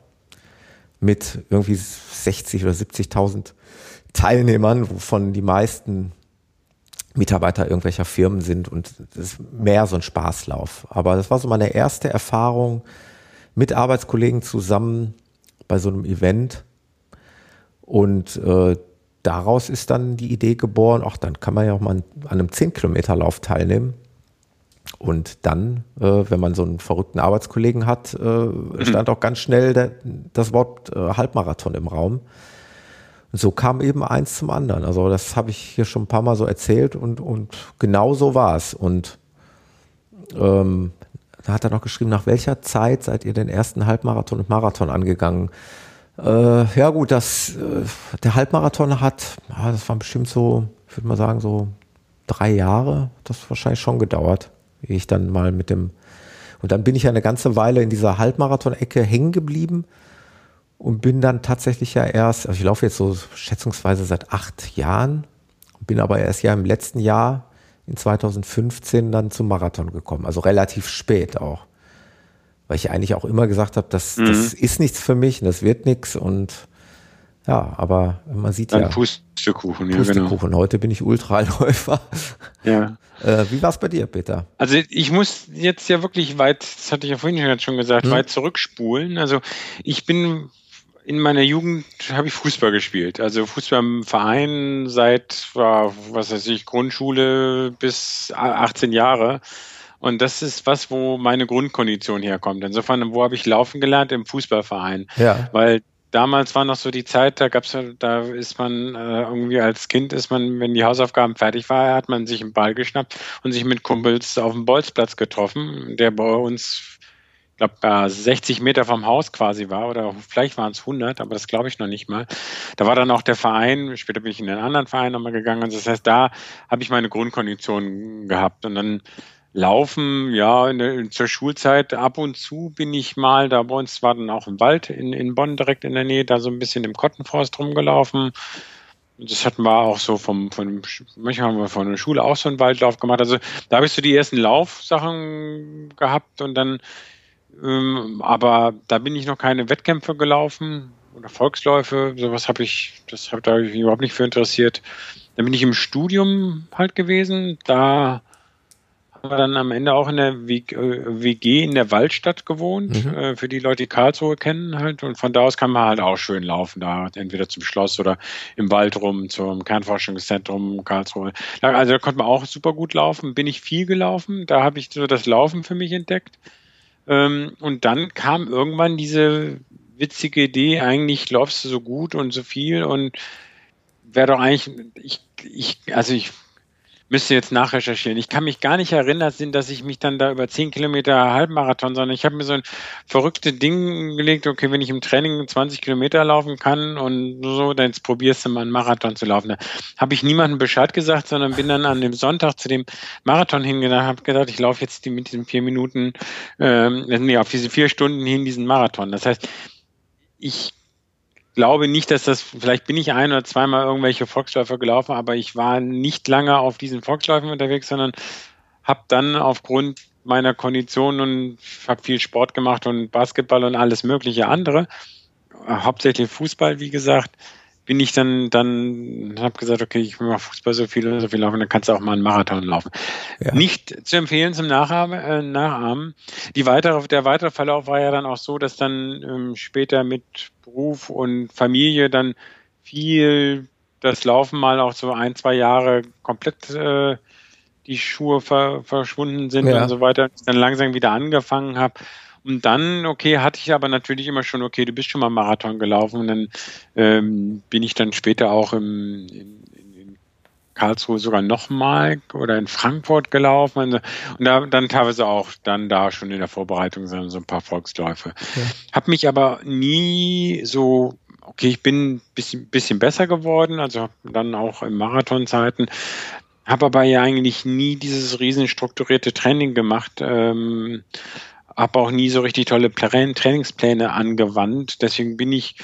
mit irgendwie 60 oder 70.000 Teilnehmern, wovon die meisten Mitarbeiter irgendwelcher Firmen sind und das ist mehr so ein Spaßlauf. Aber das war so meine erste Erfahrung mit Arbeitskollegen zusammen bei so einem Event und äh, daraus ist dann die Idee geboren, ach, dann kann man ja auch mal an einem 10-Kilometer-Lauf teilnehmen. Und dann, äh, wenn man so einen verrückten Arbeitskollegen hat, äh, mhm. stand auch ganz schnell der, das Wort äh, Halbmarathon im Raum so kam eben eins zum anderen. Also das habe ich hier schon ein paar Mal so erzählt und, und genau so war es. Und ähm, da hat er noch geschrieben, nach welcher Zeit seid ihr den ersten Halbmarathon und Marathon angegangen? Äh, ja gut, das, äh, der Halbmarathon hat, ah, das waren bestimmt so, ich würde mal sagen, so drei Jahre, das wahrscheinlich schon gedauert, wie ich dann mal mit dem, und dann bin ich ja eine ganze Weile in dieser Halbmarathon-Ecke hängen geblieben und bin dann tatsächlich ja erst, also ich laufe jetzt so schätzungsweise seit acht Jahren, bin aber erst ja im letzten Jahr in 2015 dann zum Marathon gekommen, also relativ spät auch. Weil ich eigentlich auch immer gesagt habe, das, mhm. das ist nichts für mich, das wird nichts und ja, aber man sieht dann ja. Pustekuchen, ja, Pustekuchen. Genau. Heute bin ich Ultraläufer. Ja. Äh, wie war es bei dir, Peter? Also ich muss jetzt ja wirklich weit, das hatte ich ja vorhin schon gesagt, hm. weit zurückspulen. Also ich bin in meiner Jugend habe ich Fußball gespielt. Also Fußball im Verein seit, was weiß ich, Grundschule bis 18 Jahre. Und das ist was, wo meine Grundkondition herkommt. Insofern, wo habe ich laufen gelernt? Im Fußballverein. Ja. Weil damals war noch so die Zeit, da gab's, da ist man äh, irgendwie als Kind ist man, wenn die Hausaufgaben fertig war, hat man sich einen Ball geschnappt und sich mit Kumpels auf dem Bolzplatz getroffen, der bei uns glaube, 60 Meter vom Haus quasi war oder vielleicht waren es 100, aber das glaube ich noch nicht mal. Da war dann auch der Verein, später bin ich in einen anderen Verein nochmal gegangen. Das heißt, da habe ich meine Grundkondition gehabt und dann Laufen, ja, der, zur Schulzeit ab und zu bin ich mal, da bei uns war dann auch im Wald in, in Bonn direkt in der Nähe, da so ein bisschen im Kottenforst rumgelaufen. Das hatten wir auch so vom, von, manchmal haben wir von der Schule auch so einen Waldlauf gemacht. Also da habe ich so die ersten Laufsachen gehabt und dann ähm, aber da bin ich noch keine Wettkämpfe gelaufen oder Volksläufe. Sowas habe ich, das habe da ich mich überhaupt nicht für interessiert. Dann bin ich im Studium halt gewesen. Da haben wir dann am Ende auch in der WG in der Waldstadt gewohnt, mhm. Äh, für die Leute, die Karlsruhe kennen halt. Und von da aus kann man halt auch schön laufen, da entweder zum Schloss oder im Wald rum, zum Kernforschungszentrum Karlsruhe. Also da konnte man auch super gut laufen. Bin ich viel gelaufen. Da habe ich so das Laufen für mich entdeckt. Ähm, und dann kam irgendwann diese witzige Idee, eigentlich läufst du so gut und so viel und wäre doch eigentlich, ich, ich, also ich müsste jetzt nachrecherchieren. Ich kann mich gar nicht erinnern, dass ich mich dann da über 10 Kilometer Halbmarathon, sondern ich habe mir so ein verrücktes Ding gelegt, okay, wenn ich im Training 20 Kilometer laufen kann und so, dann probierst du mal einen Marathon zu laufen. Da habe ich niemandem Bescheid gesagt, sondern bin dann an dem Sonntag zu dem Marathon hingegangen, habe gedacht, ich laufe jetzt die, mit diesen vier Minuten, ähm, nee, auf diese vier Stunden hin diesen Marathon. Das heißt, ich glaube nicht, dass das, vielleicht bin ich ein oder zweimal irgendwelche Volksläufer gelaufen, aber ich war nicht lange auf diesen Volksläufen unterwegs, sondern habe dann aufgrund meiner Kondition und habe viel Sport gemacht und Basketball und alles mögliche andere, hauptsächlich Fußball, wie gesagt, bin ich dann, dann habe gesagt, okay, ich will mal Fußball so viel so viel laufen, dann kannst du auch mal einen Marathon laufen. Ja. Nicht zu empfehlen zum Nachahmen. Äh, Nachahmen. Die weitere, der weitere Verlauf war ja dann auch so, dass dann ähm, später mit Beruf und Familie dann viel das Laufen mal auch so ein, zwei Jahre komplett äh, die Schuhe ver verschwunden sind ja. und so weiter. Dann langsam wieder angefangen habe und dann, okay, hatte ich aber natürlich immer schon, okay, du bist schon mal Marathon gelaufen. Und dann ähm, bin ich dann später auch im, in, in Karlsruhe sogar nochmal oder in Frankfurt gelaufen. Und, und da dann teilweise auch dann da schon in der Vorbereitung so, ein paar Volksläufe. Ja. Hab mich aber nie so okay, ich bin ein bisschen, bisschen besser geworden, also dann auch in Marathonzeiten, habe aber ja eigentlich nie dieses riesen strukturierte Training gemacht. Ähm, habe auch nie so richtig tolle Trainingspläne angewandt. Deswegen bin ich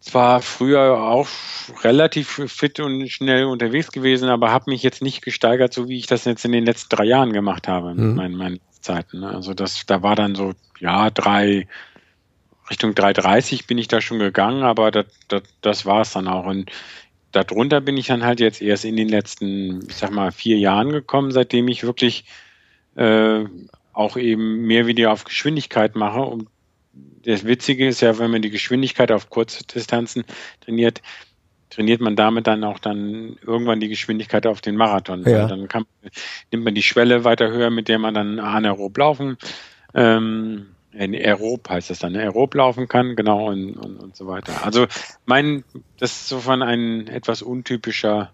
zwar früher auch relativ fit und schnell unterwegs gewesen, aber habe mich jetzt nicht gesteigert, so wie ich das jetzt in den letzten drei Jahren gemacht habe mhm. mit meinen, meinen Zeiten. Ne? Also das, da war dann so, ja, drei, Richtung 3,30 bin ich da schon gegangen, aber das, das, das war es dann auch. Und darunter bin ich dann halt jetzt erst in den letzten, ich sag mal, vier Jahren gekommen, seitdem ich wirklich äh, auch eben mehr wieder auf Geschwindigkeit mache. Und das Witzige ist ja, wenn man die Geschwindigkeit auf kurze Distanzen trainiert, trainiert man damit dann auch dann irgendwann die Geschwindigkeit auf den Marathon. Ja. Dann kann, nimmt man die Schwelle weiter höher, mit der man dann anaerob laufen, ähm, aerob heißt das dann, aerob laufen kann, genau und, und, und so weiter. Also mein, das ist so von ein etwas untypischer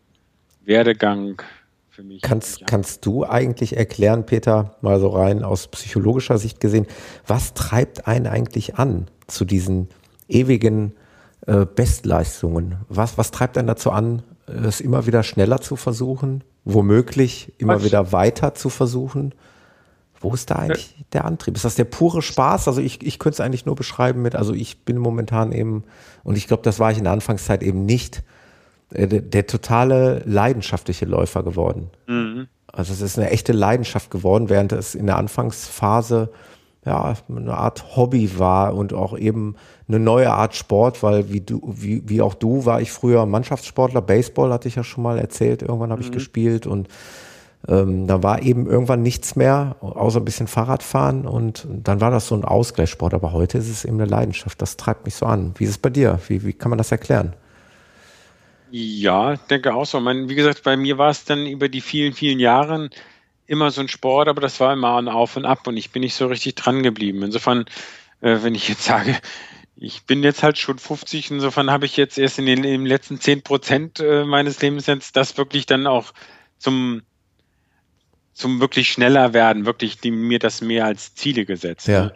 Werdegang für mich. Kannst, kannst du eigentlich erklären, Peter, mal so rein aus psychologischer Sicht gesehen, was treibt einen eigentlich an zu diesen ewigen äh, Bestleistungen? Was, was treibt einen dazu an, es immer wieder schneller zu versuchen, womöglich immer was? wieder weiter zu versuchen? Wo ist da eigentlich ja. der Antrieb? Ist das der pure Spaß? Also ich, ich könnte es eigentlich nur beschreiben mit, also ich bin momentan eben, und ich glaube, das war ich in der Anfangszeit eben nicht, äh, der, der totale leidenschaftliche Läufer geworden. Mhm. Also es ist eine echte Leidenschaft geworden, während es in der Anfangsphase ja eine Art Hobby war und auch eben eine neue Art Sport, weil wie du, wie, wie auch du, war ich früher Mannschaftssportler, Baseball hatte ich ja schon mal erzählt, irgendwann habe mhm. ich gespielt und ähm, da war eben irgendwann nichts mehr, außer ein bisschen Fahrradfahren und dann war das so ein Ausgleichssport, aber heute ist es eben eine Leidenschaft, das treibt mich so an. Wie ist es bei dir? Wie, wie kann man das erklären? Ja, denke auch so. Man, wie gesagt, bei mir war es dann über die vielen, vielen Jahre immer so ein Sport, aber das war immer ein Auf und Ab und ich bin nicht so richtig dran geblieben. Insofern, äh, wenn ich jetzt sage, ich bin jetzt halt schon 50, insofern habe ich jetzt erst in den, den letzten 10 Prozent äh, meines Lebens jetzt das wirklich dann auch zum zum wirklich schneller werden, wirklich die, mir das mehr als Ziele gesetzt. Ja. Ne?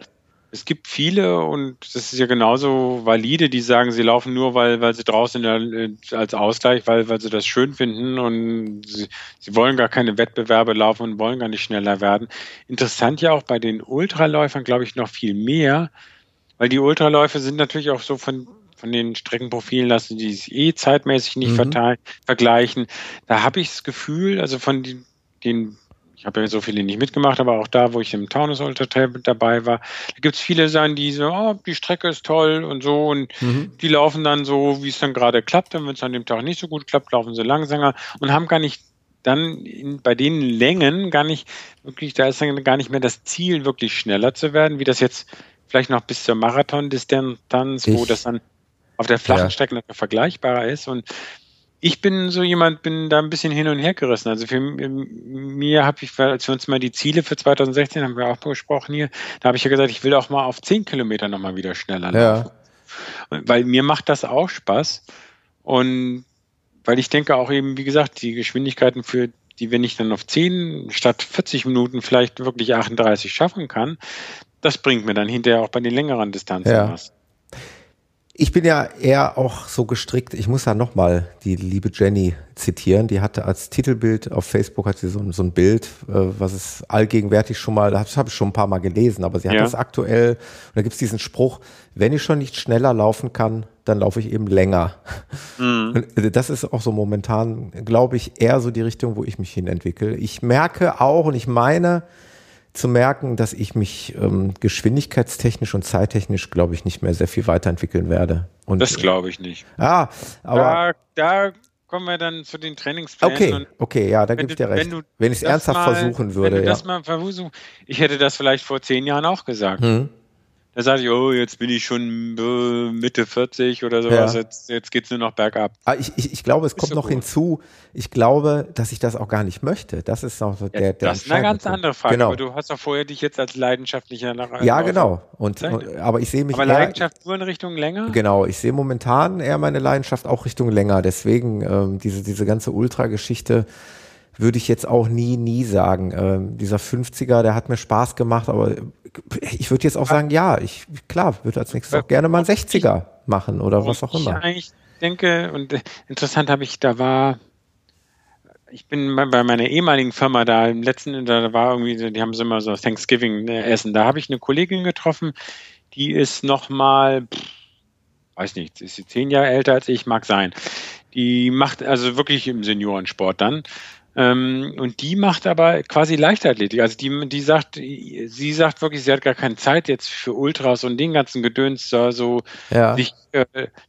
Es gibt viele und das ist ja genauso valide, die sagen, sie laufen nur, weil, weil sie draußen der, als Ausgleich, weil, weil sie das schön finden und sie, sie wollen gar keine Wettbewerbe laufen und wollen gar nicht schneller werden. Interessant ja auch bei den Ultraläufern, glaube ich, noch viel mehr, weil die Ultraläufe sind natürlich auch so von, von den Streckenprofilen lassen die sich eh zeitmäßig nicht mhm. vergleichen. Da habe ich das Gefühl, also von den, den ich habe ja so viele nicht mitgemacht, aber auch da, wo ich im Taunus Trail dabei war, da gibt es viele Sachen, die so, oh, die Strecke ist toll und so und mhm. die laufen dann so, wie es dann gerade klappt. Und wenn es an dem Tag nicht so gut klappt, laufen sie langsamer und haben gar nicht dann in, bei den Längen gar nicht wirklich, da ist dann gar nicht mehr das Ziel, wirklich schneller zu werden, wie das jetzt vielleicht noch bis zur Marathon-Distanz, wo das dann auf der flachen ja. Strecke noch vergleichbarer ist. Und ich bin so jemand, bin da ein bisschen hin und her gerissen. Also für mir habe ich, als wir uns mal die Ziele für 2016 haben wir auch besprochen hier, da habe ich ja gesagt, ich will auch mal auf 10 Kilometer nochmal wieder schneller laufen. Ja. Weil mir macht das auch Spaß. Und weil ich denke auch eben, wie gesagt, die Geschwindigkeiten für die, wenn ich dann auf 10 statt 40 Minuten vielleicht wirklich 38 schaffen kann, das bringt mir dann hinterher auch bei den längeren Distanzen ja. was. Ich bin ja eher auch so gestrickt, ich muss ja nochmal die liebe Jenny zitieren, die hatte als Titelbild auf Facebook hat sie so, so ein Bild, äh, was es allgegenwärtig schon mal, das habe ich schon ein paar Mal gelesen, aber sie hat ja. das aktuell, und da gibt es diesen Spruch, wenn ich schon nicht schneller laufen kann, dann laufe ich eben länger. Mhm. Das ist auch so momentan, glaube ich, eher so die Richtung, wo ich mich hin entwickle. Ich merke auch und ich meine, zu merken, dass ich mich ähm, geschwindigkeitstechnisch und zeittechnisch, glaube ich, nicht mehr sehr viel weiterentwickeln werde. Und, das glaube ich nicht. Ah, aber da, da kommen wir dann zu den Trainingsplänen. Okay, okay, ja, da gebe ich dir recht. Wenn, wenn ich es ernsthaft mal, versuchen würde. Wenn du ja. das mal versuchen, ich hätte das vielleicht vor zehn Jahren auch gesagt. Hm. Da sage ich, oh, jetzt bin ich schon äh, Mitte 40 oder sowas, ja. jetzt, jetzt geht es nur noch bergab. Aber ah, ich, ich, ich glaube, es kommt so noch gut. hinzu, ich glaube, dass ich das auch gar nicht möchte. Das ist noch so der, ja, der Das ist eine ganz andere Frage, genau. aber du hast doch vorher dich jetzt als leidenschaftlicher nach Ja, genau. Und, und, aber ich sehe mich. Aber eher, Leidenschaft nur in Richtung länger? Genau, ich sehe momentan eher meine Leidenschaft auch Richtung länger. Deswegen ähm, diese, diese ganze Ultra-Geschichte würde ich jetzt auch nie, nie sagen. Ähm, dieser 50er, der hat mir Spaß gemacht, aber ich würde jetzt auch sagen, ja, ich, klar, würde als nächstes auch gerne mal einen 60er machen oder was auch immer. Ich denke, und interessant habe ich, da war, ich bin bei meiner ehemaligen Firma da im letzten, da war irgendwie, die haben so immer so Thanksgiving-Essen. Da habe ich eine Kollegin getroffen, die ist nochmal, weiß nicht, ist sie zehn Jahre älter als ich, mag sein. Die macht also wirklich im Seniorensport dann. Ähm, und die macht aber quasi Leichtathletik. Also die, die sagt, sie sagt wirklich, sie hat gar keine Zeit jetzt für Ultras und den ganzen Gedöns da so ja. sich äh,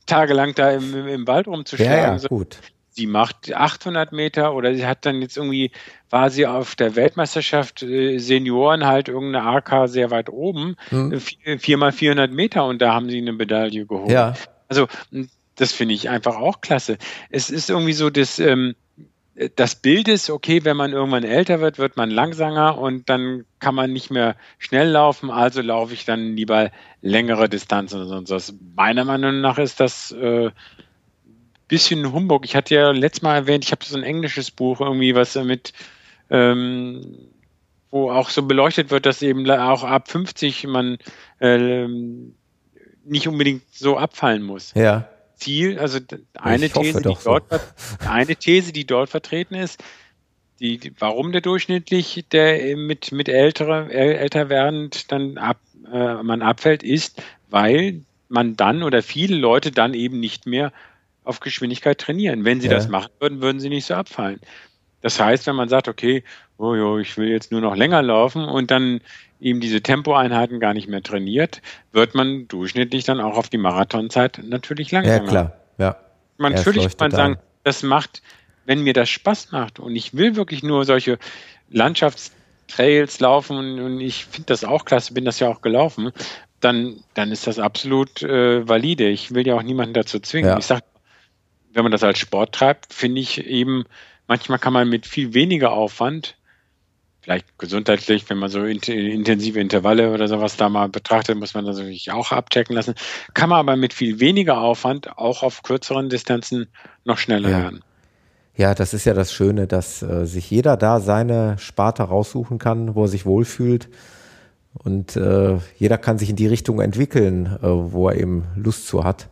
tagelang da im, im Wald rumzuschlagen. Ja, ja, gut. Sie macht 800 Meter oder sie hat dann jetzt irgendwie, war sie auf der Weltmeisterschaft äh, Senioren halt irgendeine AK sehr weit oben, hm. Äh, viermal 400 Meter und da haben sie eine Medaille geholt. Ja. Also das finde ich einfach auch klasse. Es ist irgendwie so, dass ähm, das Bild ist, okay, wenn man irgendwann älter wird, wird man langsamer und dann kann man nicht mehr schnell laufen, also laufe ich dann lieber längere Distanzen und sonst was. Meiner Meinung nach ist das äh, bisschen Humbug. Ich hatte ja letztes Mal erwähnt, ich habe so ein englisches Buch irgendwie, was mit ähm, wo auch so beleuchtet wird, dass eben auch ab 50 man äh, nicht unbedingt so abfallen muss. Ja. Ziel, also eine These, die dort, eine These, die dort vertreten ist, die, warum der durchschnittlich der mit, mit ältere, älter werdend dann ab, äh, man abfällt, ist, weil man dann oder viele Leute dann eben nicht mehr auf Geschwindigkeit trainieren. Wenn sie ja. das machen würden, würden sie nicht so abfallen. Das heißt, wenn man sagt, okay, oh jo, ich will jetzt nur noch länger laufen und dann eben diese Tempoeinheiten gar nicht mehr trainiert, wird man durchschnittlich dann auch auf die Marathonzeit natürlich langsamer. Ja, klar, ja. Man, natürlich kann man sagen, das macht, wenn mir das Spaß macht und ich will wirklich nur solche Landschaftstrails laufen und ich finde das auch klasse, bin das ja auch gelaufen, dann, dann ist das absolut äh, valide. Ich will ja auch niemanden dazu zwingen. Ja. Ich sage, wenn man das als Sport treibt, finde ich eben, manchmal kann man mit viel weniger Aufwand vielleicht gesundheitlich, wenn man so intensive Intervalle oder sowas da mal betrachtet, muss man das natürlich auch abchecken lassen. Kann man aber mit viel weniger Aufwand auch auf kürzeren Distanzen noch schneller ja. werden. Ja, das ist ja das Schöne, dass äh, sich jeder da seine Sparte raussuchen kann, wo er sich wohlfühlt. Und äh, jeder kann sich in die Richtung entwickeln, äh, wo er eben Lust zu hat.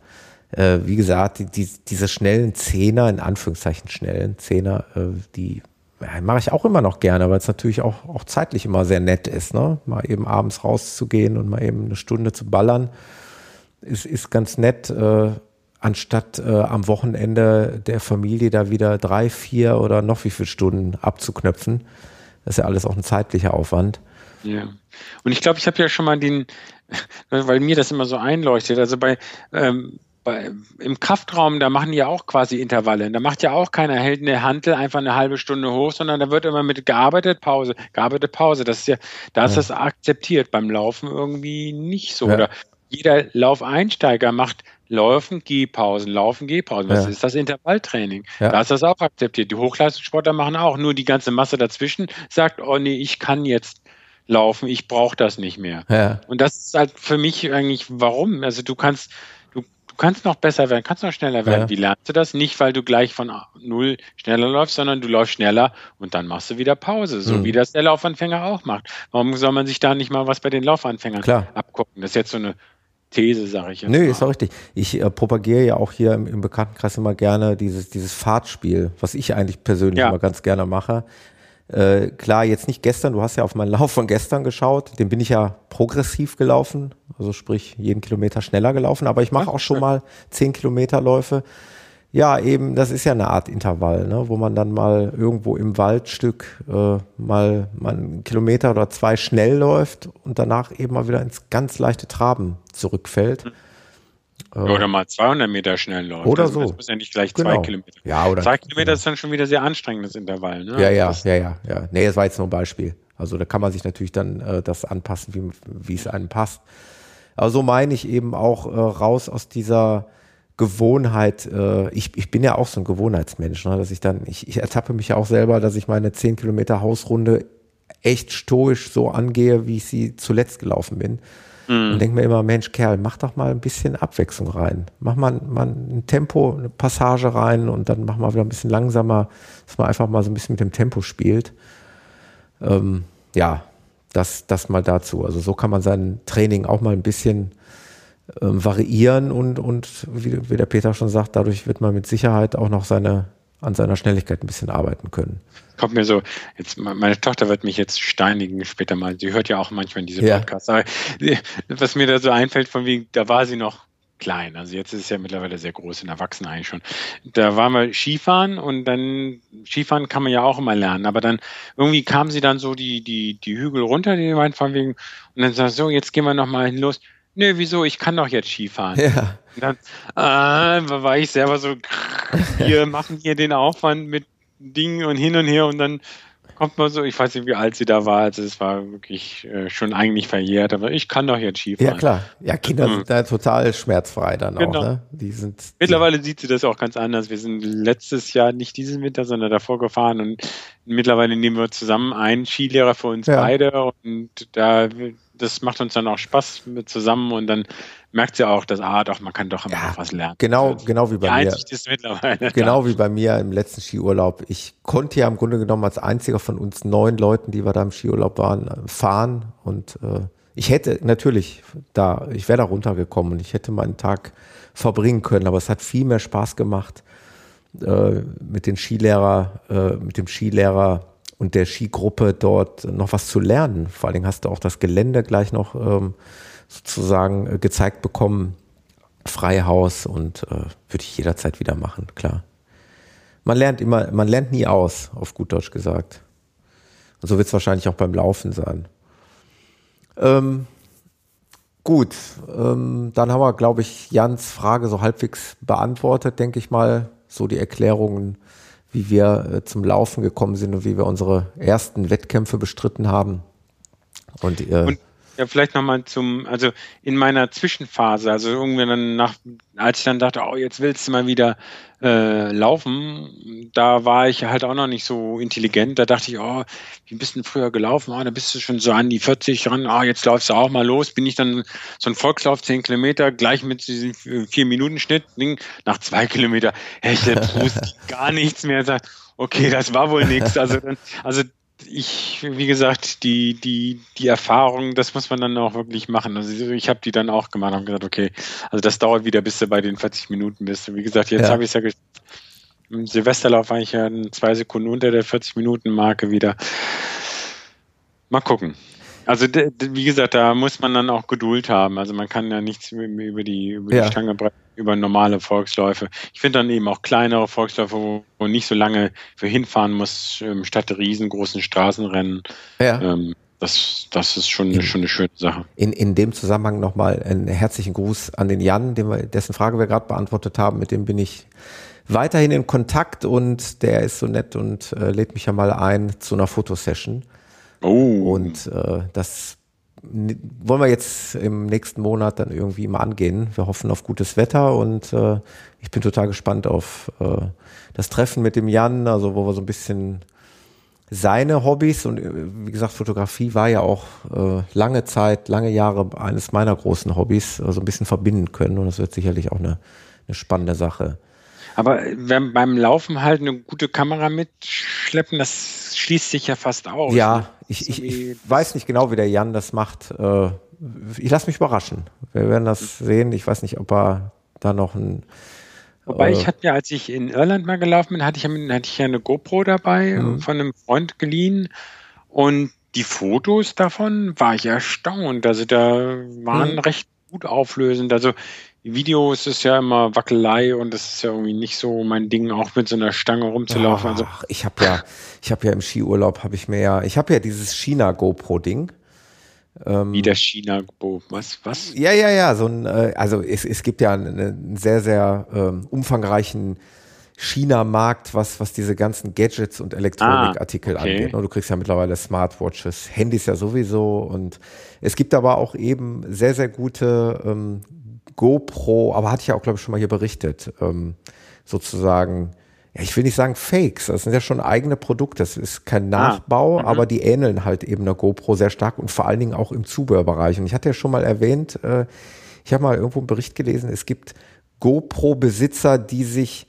Äh, wie gesagt, die, die, diese schnellen Zehner, in Anführungszeichen schnellen Zehner, äh, die ja, mache ich auch immer noch gerne, weil es natürlich auch, auch zeitlich immer sehr nett ist, ne? Mal eben abends rauszugehen und mal eben eine Stunde zu ballern. Ist, ist ganz nett, äh, anstatt äh, am Wochenende der Familie da wieder drei, vier oder noch wie viele Stunden abzuknöpfen. Das ist ja alles auch ein zeitlicher Aufwand. Ja. Und ich glaube, ich habe ja schon mal den, weil mir das immer so einleuchtet, also bei, ähm, bei im Kraftraum, da machen die ja auch quasi Intervalle. Da macht ja auch keiner, hält eine Hantel einfach eine halbe Stunde hoch, sondern da wird immer mit gearbeitet, Pause, gearbeitet, Pause. Das ist ja, da ist ja. das akzeptiert. Beim Laufen irgendwie nicht so. Ja. Oder jeder Laufeinsteiger macht Laufen, Gehpausen, Laufen, Gehpausen. Was ja. ist das Intervalltraining? Ja. Da ist das auch akzeptiert. Die Hochleistungssportler machen auch. Nur die ganze Masse dazwischen sagt, oh nee, ich kann jetzt laufen, ich brauche das nicht mehr. Ja. Und das ist halt für mich eigentlich, warum? Also du kannst, kannst noch besser werden, kannst noch schneller werden. Ja. Wie lernst du das? Nicht, weil du gleich von null schneller läufst, sondern du läufst schneller und dann machst du wieder Pause, so mhm. wie das der Laufanfänger auch macht. Warum soll man sich da nicht mal was bei den Laufanfängern Klar. abgucken? Das ist jetzt so eine These, sage ich jetzt. Nö, ist auch richtig. Ich äh, propagiere ja auch hier im, im, Bekanntenkreis immer gerne dieses, dieses Fahrtspiel, was ich eigentlich persönlich ja. immer ganz gerne mache. Äh, klar, jetzt nicht gestern, du hast ja auf meinen Lauf von gestern geschaut, den bin ich ja progressiv gelaufen, also sprich jeden Kilometer schneller gelaufen, aber ich mache auch schon mal zehn Kilometer Läufe. Ja, eben, das ist ja eine Art Intervall, ne, wo man dann mal irgendwo im Waldstück äh, mal, mal einen Kilometer oder zwei schnell läuft und danach eben mal wieder ins ganz leichte Traben zurückfällt. Mhm. Oder mal 200 Meter schnell läuft. Oder also, so. Das muss ja nicht gleich genau. zwei Kilometer. Ja, oder. Zwei Kilometer genau. ist dann schon wieder sehr anstrengendes Intervall. Ne? Ja, ja, ja, ja, ja. Nee, das war jetzt nur ein Beispiel. Also da kann man sich natürlich dann äh, das anpassen, wie, wie es einem passt. Aber so meine ich eben auch äh, raus aus dieser Gewohnheit. Äh, ich, ich bin ja auch so ein Gewohnheitsmensch, ne, dass ich dann, ich, ich ertappe mich ja auch selber, dass ich meine 10 Kilometer Hausrunde echt stoisch so angehe, wie ich sie zuletzt gelaufen bin. Mhm. Und denke mir immer, Mensch, Kerl, mach doch mal ein bisschen Abwechslung rein. Mach mal, mal ein Tempo, eine Passage rein und dann mach mal wieder ein bisschen langsamer, dass man einfach mal so ein bisschen mit dem Tempo spielt. Ähm, ja, das, das mal dazu. Also so kann man sein Training auch mal ein bisschen ähm, variieren und, und wie, wie der Peter schon sagt, dadurch wird man mit Sicherheit auch noch seine an seiner Schnelligkeit ein bisschen arbeiten können. Kommt mir so, jetzt meine Tochter wird mich jetzt steinigen später mal. Sie hört ja auch manchmal diese ja. Podcasts. Aber was mir da so einfällt, von wie, da war sie noch klein. Also jetzt ist es ja mittlerweile sehr groß und erwachsen eigentlich schon. Da waren wir Skifahren und dann Skifahren kann man ja auch immer lernen. Aber dann irgendwie kam sie dann so die, die, die Hügel runter, die meinen von wegen, und dann sagt so, jetzt gehen wir nochmal los nö, wieso, ich kann doch jetzt Skifahren. Ja. Und dann äh, war ich selber so, wir machen hier den Aufwand mit Dingen und hin und her und dann kommt man so, ich weiß nicht, wie alt sie da war, also es war wirklich äh, schon eigentlich verjährt, aber ich kann doch jetzt Skifahren. Ja, klar. Ja, Kinder mhm. sind da total schmerzfrei dann genau. auch, ne? Die sind. Mittlerweile die sieht sie das auch ganz anders. Wir sind letztes Jahr nicht diesen Winter, sondern davor gefahren und mittlerweile nehmen wir zusammen einen Skilehrer für uns ja. beide und da das macht uns dann auch Spaß mit zusammen und dann merkt sie auch, dass ah, doch man kann doch immer ja, noch was lernen. Genau, also, genau wie bei mir. Ist mittlerweile genau wie bei mir im letzten Skiurlaub. Ich konnte ja im Grunde genommen als einziger von uns neun Leuten, die wir da im Skiurlaub waren, fahren und äh, ich hätte natürlich da, ich wäre da runtergekommen und ich hätte meinen Tag verbringen können, aber es hat viel mehr Spaß gemacht äh, mit den Skilehrer, äh, mit dem Skilehrer und der Skigruppe dort noch was zu lernen. Vor allen Dingen hast du auch das Gelände gleich noch ähm, sozusagen äh, gezeigt bekommen. Freihaus und äh, würde ich jederzeit wieder machen, klar. Man lernt immer, man lernt nie aus, auf gut Deutsch gesagt. Und so wird es wahrscheinlich auch beim Laufen sein. Ähm, gut, ähm, dann haben wir, glaube ich, Jans Frage so halbwegs beantwortet, denke ich mal. So die Erklärungen wie wir äh, zum Laufen gekommen sind und wie wir unsere ersten Wettkämpfe bestritten haben. Und, äh, und Ja, vielleicht nochmal zum, also in meiner Zwischenphase, also irgendwie dann nach, als ich dann dachte, oh, jetzt willst du mal wieder äh, laufen, da war ich halt auch noch nicht so intelligent. Da dachte ich, oh, wie bist du denn früher gelaufen? Oh, da bist du schon so an die 40 ran, oh, jetzt läufst du auch mal los. Bin ich dann so ein Volkslauf, 10 Kilometer, gleich mit diesem 4-Minuten-Schnitt, nach zwei Kilometer, der Brust gar nichts mehr. Sagt, okay, das war wohl nichts. Also, also ich, wie gesagt, die, die, die Erfahrung, das muss man dann auch wirklich machen. Also ich habe die dann auch gemacht und gesagt, okay, also das dauert wieder, bis du bei den 40 Minuten bist. Und wie gesagt, jetzt ja. habe ich es ja im Silvesterlauf war ich ja zwei Sekunden unter der 40-Minuten-Marke wieder. Mal gucken. Also wie gesagt, da muss man dann auch Geduld haben. Also man kann ja nichts über die, über ja. die Stange brechen, über normale Volksläufe. Ich finde dann eben auch kleinere Volksläufe, wo man nicht so lange für hinfahren muss, ähm, statt riesengroßen Straßenrennen. Ja. Ähm, das, das ist schon, in, schon eine schöne Sache. In, in dem Zusammenhang nochmal einen herzlichen Gruß an den Jan, den wir, dessen Frage wir gerade beantwortet haben. Mit dem bin ich weiterhin in Kontakt und der ist so nett und äh, lädt mich ja mal ein zu einer Fotosession. Oh. Und äh, das wollen wir jetzt im nächsten Monat dann irgendwie mal angehen. Wir hoffen auf gutes Wetter und äh, ich bin total gespannt auf äh, das Treffen mit dem Jan, also wo wir so ein bisschen seine Hobbys und äh, wie gesagt, Fotografie war ja auch äh, lange Zeit, lange Jahre eines meiner großen Hobbys, äh, so ein bisschen verbinden können und das wird sicherlich auch eine, eine spannende Sache. Aber wenn beim Laufen halt eine gute Kamera mitschleppen, das schließt sich ja fast aus. Ja, ne? ich, ich, ich weiß nicht genau, wie der Jan das macht. Äh, ich lasse mich überraschen. Wir werden das sehen. Ich weiß nicht, ob er da noch ein. Wobei ich äh, hatte ja, als ich in Irland mal gelaufen bin, hatte ich ja, hatte ich ja eine GoPro dabei mhm. von einem Freund geliehen. Und die Fotos davon war ich erstaunt. Also da waren mhm. recht gut auflösend. Also Videos ist ja immer Wackelei und das ist ja irgendwie nicht so mein Ding, auch mit so einer Stange rumzulaufen. Also Ach, also ich habe ja, ich habe ja im Skiurlaub habe ich mir ja, ich habe ja dieses China GoPro Ding. Ähm, Wie das China GoPro, was, was? Ja, ja, ja, so ein, äh, also es, es gibt ja einen, einen sehr, sehr ähm, umfangreichen China-Markt, was, was diese ganzen Gadgets und Elektronikartikel ah, okay. angeht. Du kriegst ja mittlerweile Smartwatches, Handys ja sowieso und es gibt aber auch eben sehr, sehr gute ähm, GoPro, aber hatte ich ja auch, glaube ich, schon mal hier berichtet, ähm, sozusagen, ja, ich will nicht sagen Fakes, das sind ja schon eigene Produkte, das ist kein ah, Nachbau, ah, aber die ähneln halt eben der GoPro sehr stark und vor allen Dingen auch im Zubehörbereich. Und ich hatte ja schon mal erwähnt, äh, ich habe mal irgendwo einen Bericht gelesen, es gibt GoPro-Besitzer, die sich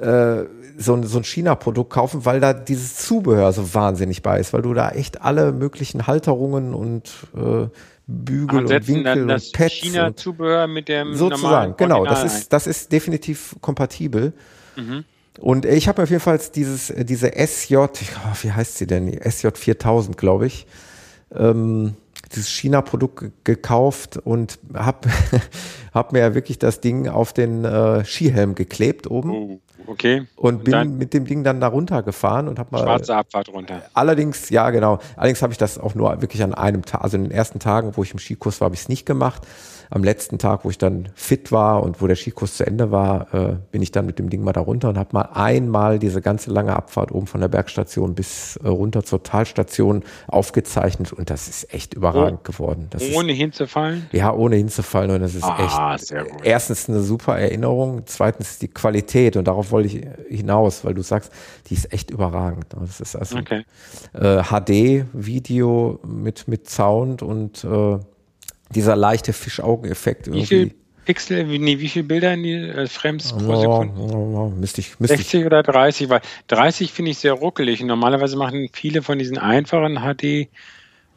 äh, so, so ein China-Produkt kaufen, weil da dieses Zubehör so wahnsinnig bei ist, weil du da echt alle möglichen Halterungen und äh, Bügel und Winkel dann das und Pads. China-Zubehör mit dem sozusagen, genau, das ist das ist definitiv kompatibel. Mhm. Und ich habe auf jeden Fall dieses diese SJ, oh, wie heißt sie denn? SJ 4000, glaube ich. Ähm, dieses China-Produkt gekauft und habe hab mir ja wirklich das Ding auf den äh, Skihelm geklebt oben. Oh. Okay. Und, und bin mit dem Ding dann da runtergefahren und habe mal. Schwarze Abfahrt runter. Allerdings, ja, genau. Allerdings habe ich das auch nur wirklich an einem Tag, also in den ersten Tagen, wo ich im Skikurs war, habe ich es nicht gemacht am letzten Tag, wo ich dann fit war und wo der Skikurs zu Ende war, äh, bin ich dann mit dem Ding mal da runter und habe mal einmal diese ganze lange Abfahrt oben von der Bergstation bis äh, runter zur Talstation aufgezeichnet und das ist echt überragend oh, geworden. Das ohne ist, hinzufallen? Ja, ohne hinzufallen und das ist ah, echt erstens eine super Erinnerung, zweitens die Qualität und darauf wollte ich hinaus, weil du sagst, die ist echt überragend. Das ist also okay. äh, HD-Video mit, mit Sound und äh, dieser leichte Fischaugeneffekt irgendwie. Wie viel Pixel, nee, wie viele Bilder in die äh, Frames pro oh, Sekunde? Oh, müsste ich, müsste 60 ich. oder 30, weil 30 finde ich sehr ruckelig. Normalerweise machen viele von diesen einfachen HD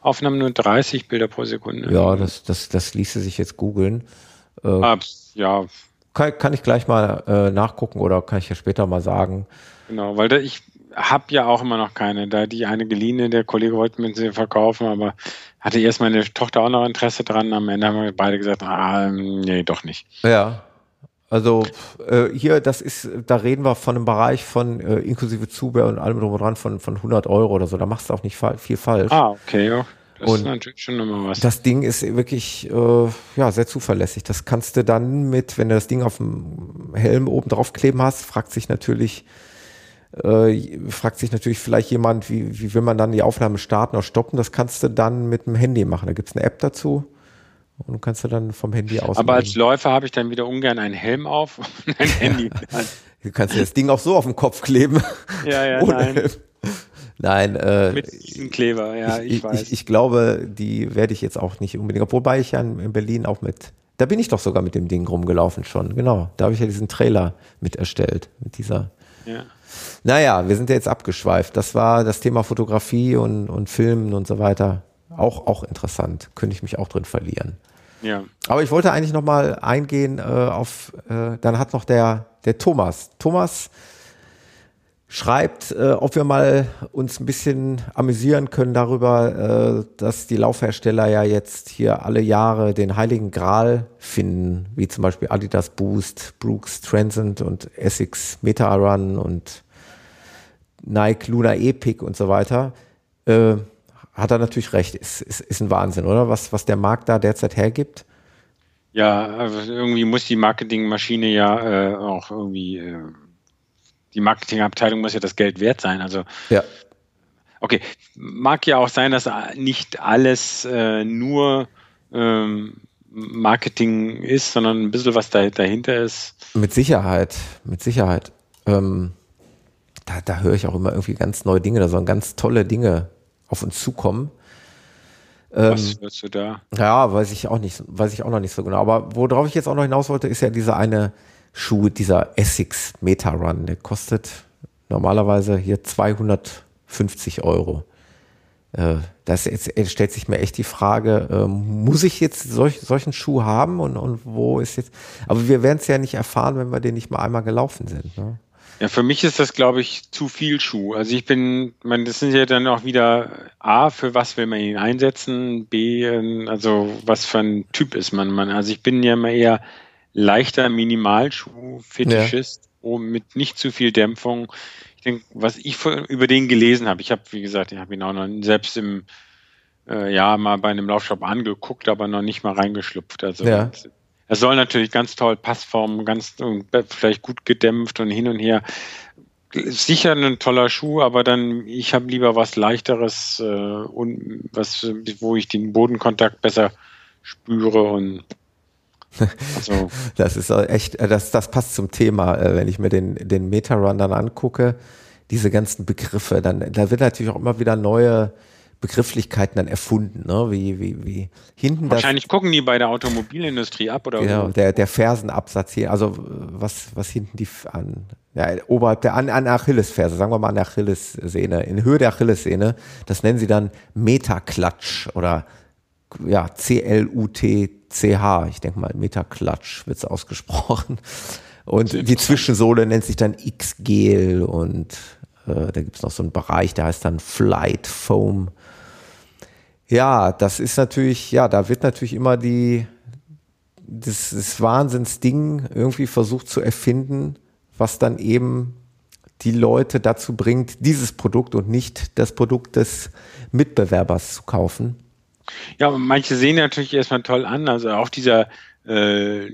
Aufnahmen nur 30 Bilder pro Sekunde. Ja, das, das, das ließe sich jetzt googeln. Äh, ah, ja. Kann, kann ich gleich mal äh, nachgucken oder kann ich ja später mal sagen. Genau, weil da, ich habe ja auch immer noch keine. Da die eine geliehene, der Kollege wollte mir sie verkaufen, aber hatte erst meine Tochter auch noch Interesse dran. Am Ende haben wir beide gesagt, ah, nee, doch nicht. Ja. Also äh, hier, das ist, da reden wir von einem Bereich von äh, inklusive Zubehör und allem drum und dran von, von 100 Euro oder so. Da machst du auch nicht viel falsch. Ah, okay, ja. Das und ist natürlich schon nochmal was. Das Ding ist wirklich äh, ja, sehr zuverlässig. Das kannst du dann mit, wenn du das Ding auf dem Helm oben drauf kleben hast, fragt sich natürlich äh, fragt sich natürlich vielleicht jemand, wie, wie will man dann die Aufnahme starten oder stoppen? Das kannst du dann mit dem Handy machen. Da gibt es eine App dazu. Und du kannst du dann vom Handy aus. Aber als Läufer habe ich dann wieder ungern einen Helm auf und ein Handy. du kannst dir das Ding auch so auf den Kopf kleben. Ja, ja, nein. Helm. Nein, äh, mit diesem Kleber, ja, ich, ich weiß. Ich, ich, glaube, die werde ich jetzt auch nicht unbedingt, wobei ich ja in Berlin auch mit, da bin ich doch sogar mit dem Ding rumgelaufen schon, genau. Da habe ich ja diesen Trailer mit erstellt, mit dieser. Ja. Naja, wir sind ja jetzt abgeschweift. Das war das Thema Fotografie und, und Filmen und so weiter. Auch, auch interessant. Könnte ich mich auch drin verlieren. Ja. Aber ich wollte eigentlich nochmal eingehen äh, auf, äh, dann hat noch der, der Thomas. Thomas schreibt, äh, ob wir mal uns ein bisschen amüsieren können darüber, äh, dass die Laufhersteller ja jetzt hier alle Jahre den heiligen Gral finden, wie zum Beispiel Adidas Boost, Brooks Transcend und Essex Meta Run und Nike Luna Epic und so weiter. Äh, hat er natürlich recht, ist, ist, ist ein Wahnsinn, oder? Was, was der Markt da derzeit hergibt. Ja, also irgendwie muss die Marketingmaschine ja äh, auch irgendwie äh, die Marketingabteilung muss ja das Geld wert sein. Also ja. Okay, mag ja auch sein, dass nicht alles äh, nur ähm, Marketing ist, sondern ein bisschen was da, dahinter ist. Mit Sicherheit, mit Sicherheit. Ähm, da, da höre ich auch immer irgendwie ganz neue Dinge, da sollen ganz tolle Dinge auf uns zukommen. Was ähm, hörst du da? Ja, weiß ich auch nicht, weiß ich auch noch nicht so genau. Aber worauf ich jetzt auch noch hinaus wollte, ist ja diese eine Schuh, dieser Essex Meta Run, der kostet normalerweise hier 250 Euro. Äh, das jetzt, stellt sich mir echt die Frage, äh, muss ich jetzt solch, solchen Schuh haben und, und wo ist jetzt, aber wir werden es ja nicht erfahren, wenn wir den nicht mal einmal gelaufen sind. Ne? Ja, für mich ist das, glaube ich, zu viel Schuh. Also ich bin, man, das sind ja dann auch wieder A, für was will man ihn einsetzen, B, ähm, also was für ein Typ ist man. man also ich bin ja immer eher leichter Minimalschuh-Fetischist, ja. mit nicht zu viel Dämpfung. Ich denke, was ich über den gelesen habe, ich habe, wie gesagt, ich habe ihn auch noch selbst im äh, ja mal bei einem Laufshop angeguckt, aber noch nicht mal reingeschlüpft. Also ja. er soll natürlich ganz toll Passform, ganz vielleicht gut gedämpft und hin und her. Sicher ein toller Schuh, aber dann ich habe lieber was leichteres äh, und was, wo ich den Bodenkontakt besser spüre und also. Das ist echt, äh, das, das passt zum Thema, äh, wenn ich mir den, den Meta-Run dann angucke, diese ganzen Begriffe, dann, da wird natürlich auch immer wieder neue Begrifflichkeiten dann erfunden, ne? wie, wie, wie hinten Wahrscheinlich das, gucken die bei der Automobilindustrie ab oder Genau, der, der Fersenabsatz hier, also was, was hinten die an, ja, oberhalb der, an, an Achillesferse, sagen wir mal an der Achillessehne, in Höhe der Achillessehne, das nennen sie dann Metaklatsch oder ja, C-L-U-T-C-H. Ich denke mal, Metaklatsch wird es ausgesprochen. Und die Zwischensohle nennt sich dann X-Gel und äh, da gibt es noch so einen Bereich, der heißt dann Flight Foam. Ja, das ist natürlich, ja, da wird natürlich immer die, das, das Wahnsinnsding irgendwie versucht zu erfinden, was dann eben die Leute dazu bringt, dieses Produkt und nicht das Produkt des Mitbewerbers zu kaufen. Ja, manche sehen natürlich erstmal toll an. Also auch dieser, äh,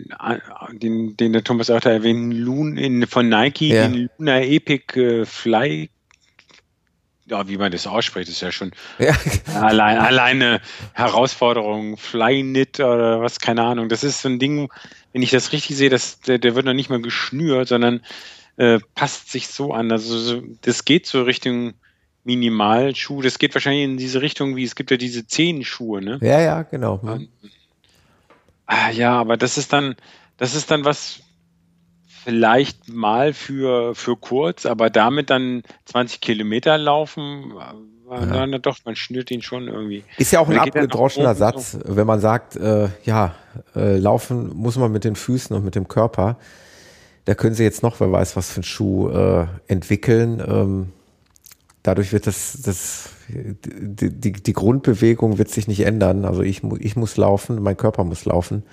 den, den der Thomas auch da erwähnt, Loon in, von Nike, ja. den Luna Epic äh, Fly. Ja, wie man das ausspricht, ist ja schon ja. allein, alleine Herausforderung, Flyknit oder was, keine Ahnung. Das ist so ein Ding, wenn ich das richtig sehe, das, der, der wird noch nicht mal geschnürt, sondern äh, passt sich so an. Also so, das geht so Richtung Minimalschuh. Das geht wahrscheinlich in diese Richtung, wie es gibt ja diese Zehenschuhe, ne? Ja, ja, genau. Mhm. Ah, ja, aber das ist dann, das ist dann was vielleicht mal für, für kurz, aber damit dann 20 Kilometer laufen, ja. na, doch, man schnürt ihn schon irgendwie. Ist ja auch ein abgedroschener Satz, wenn man sagt, äh, ja, äh, laufen muss man mit den Füßen und mit dem Körper. Da können sie jetzt noch, wer weiß, was für einen Schuh äh, entwickeln. Ähm, dadurch wird das, das die, die, die Grundbewegung wird sich nicht ändern. Also ich, ich muss laufen, mein Körper muss laufen.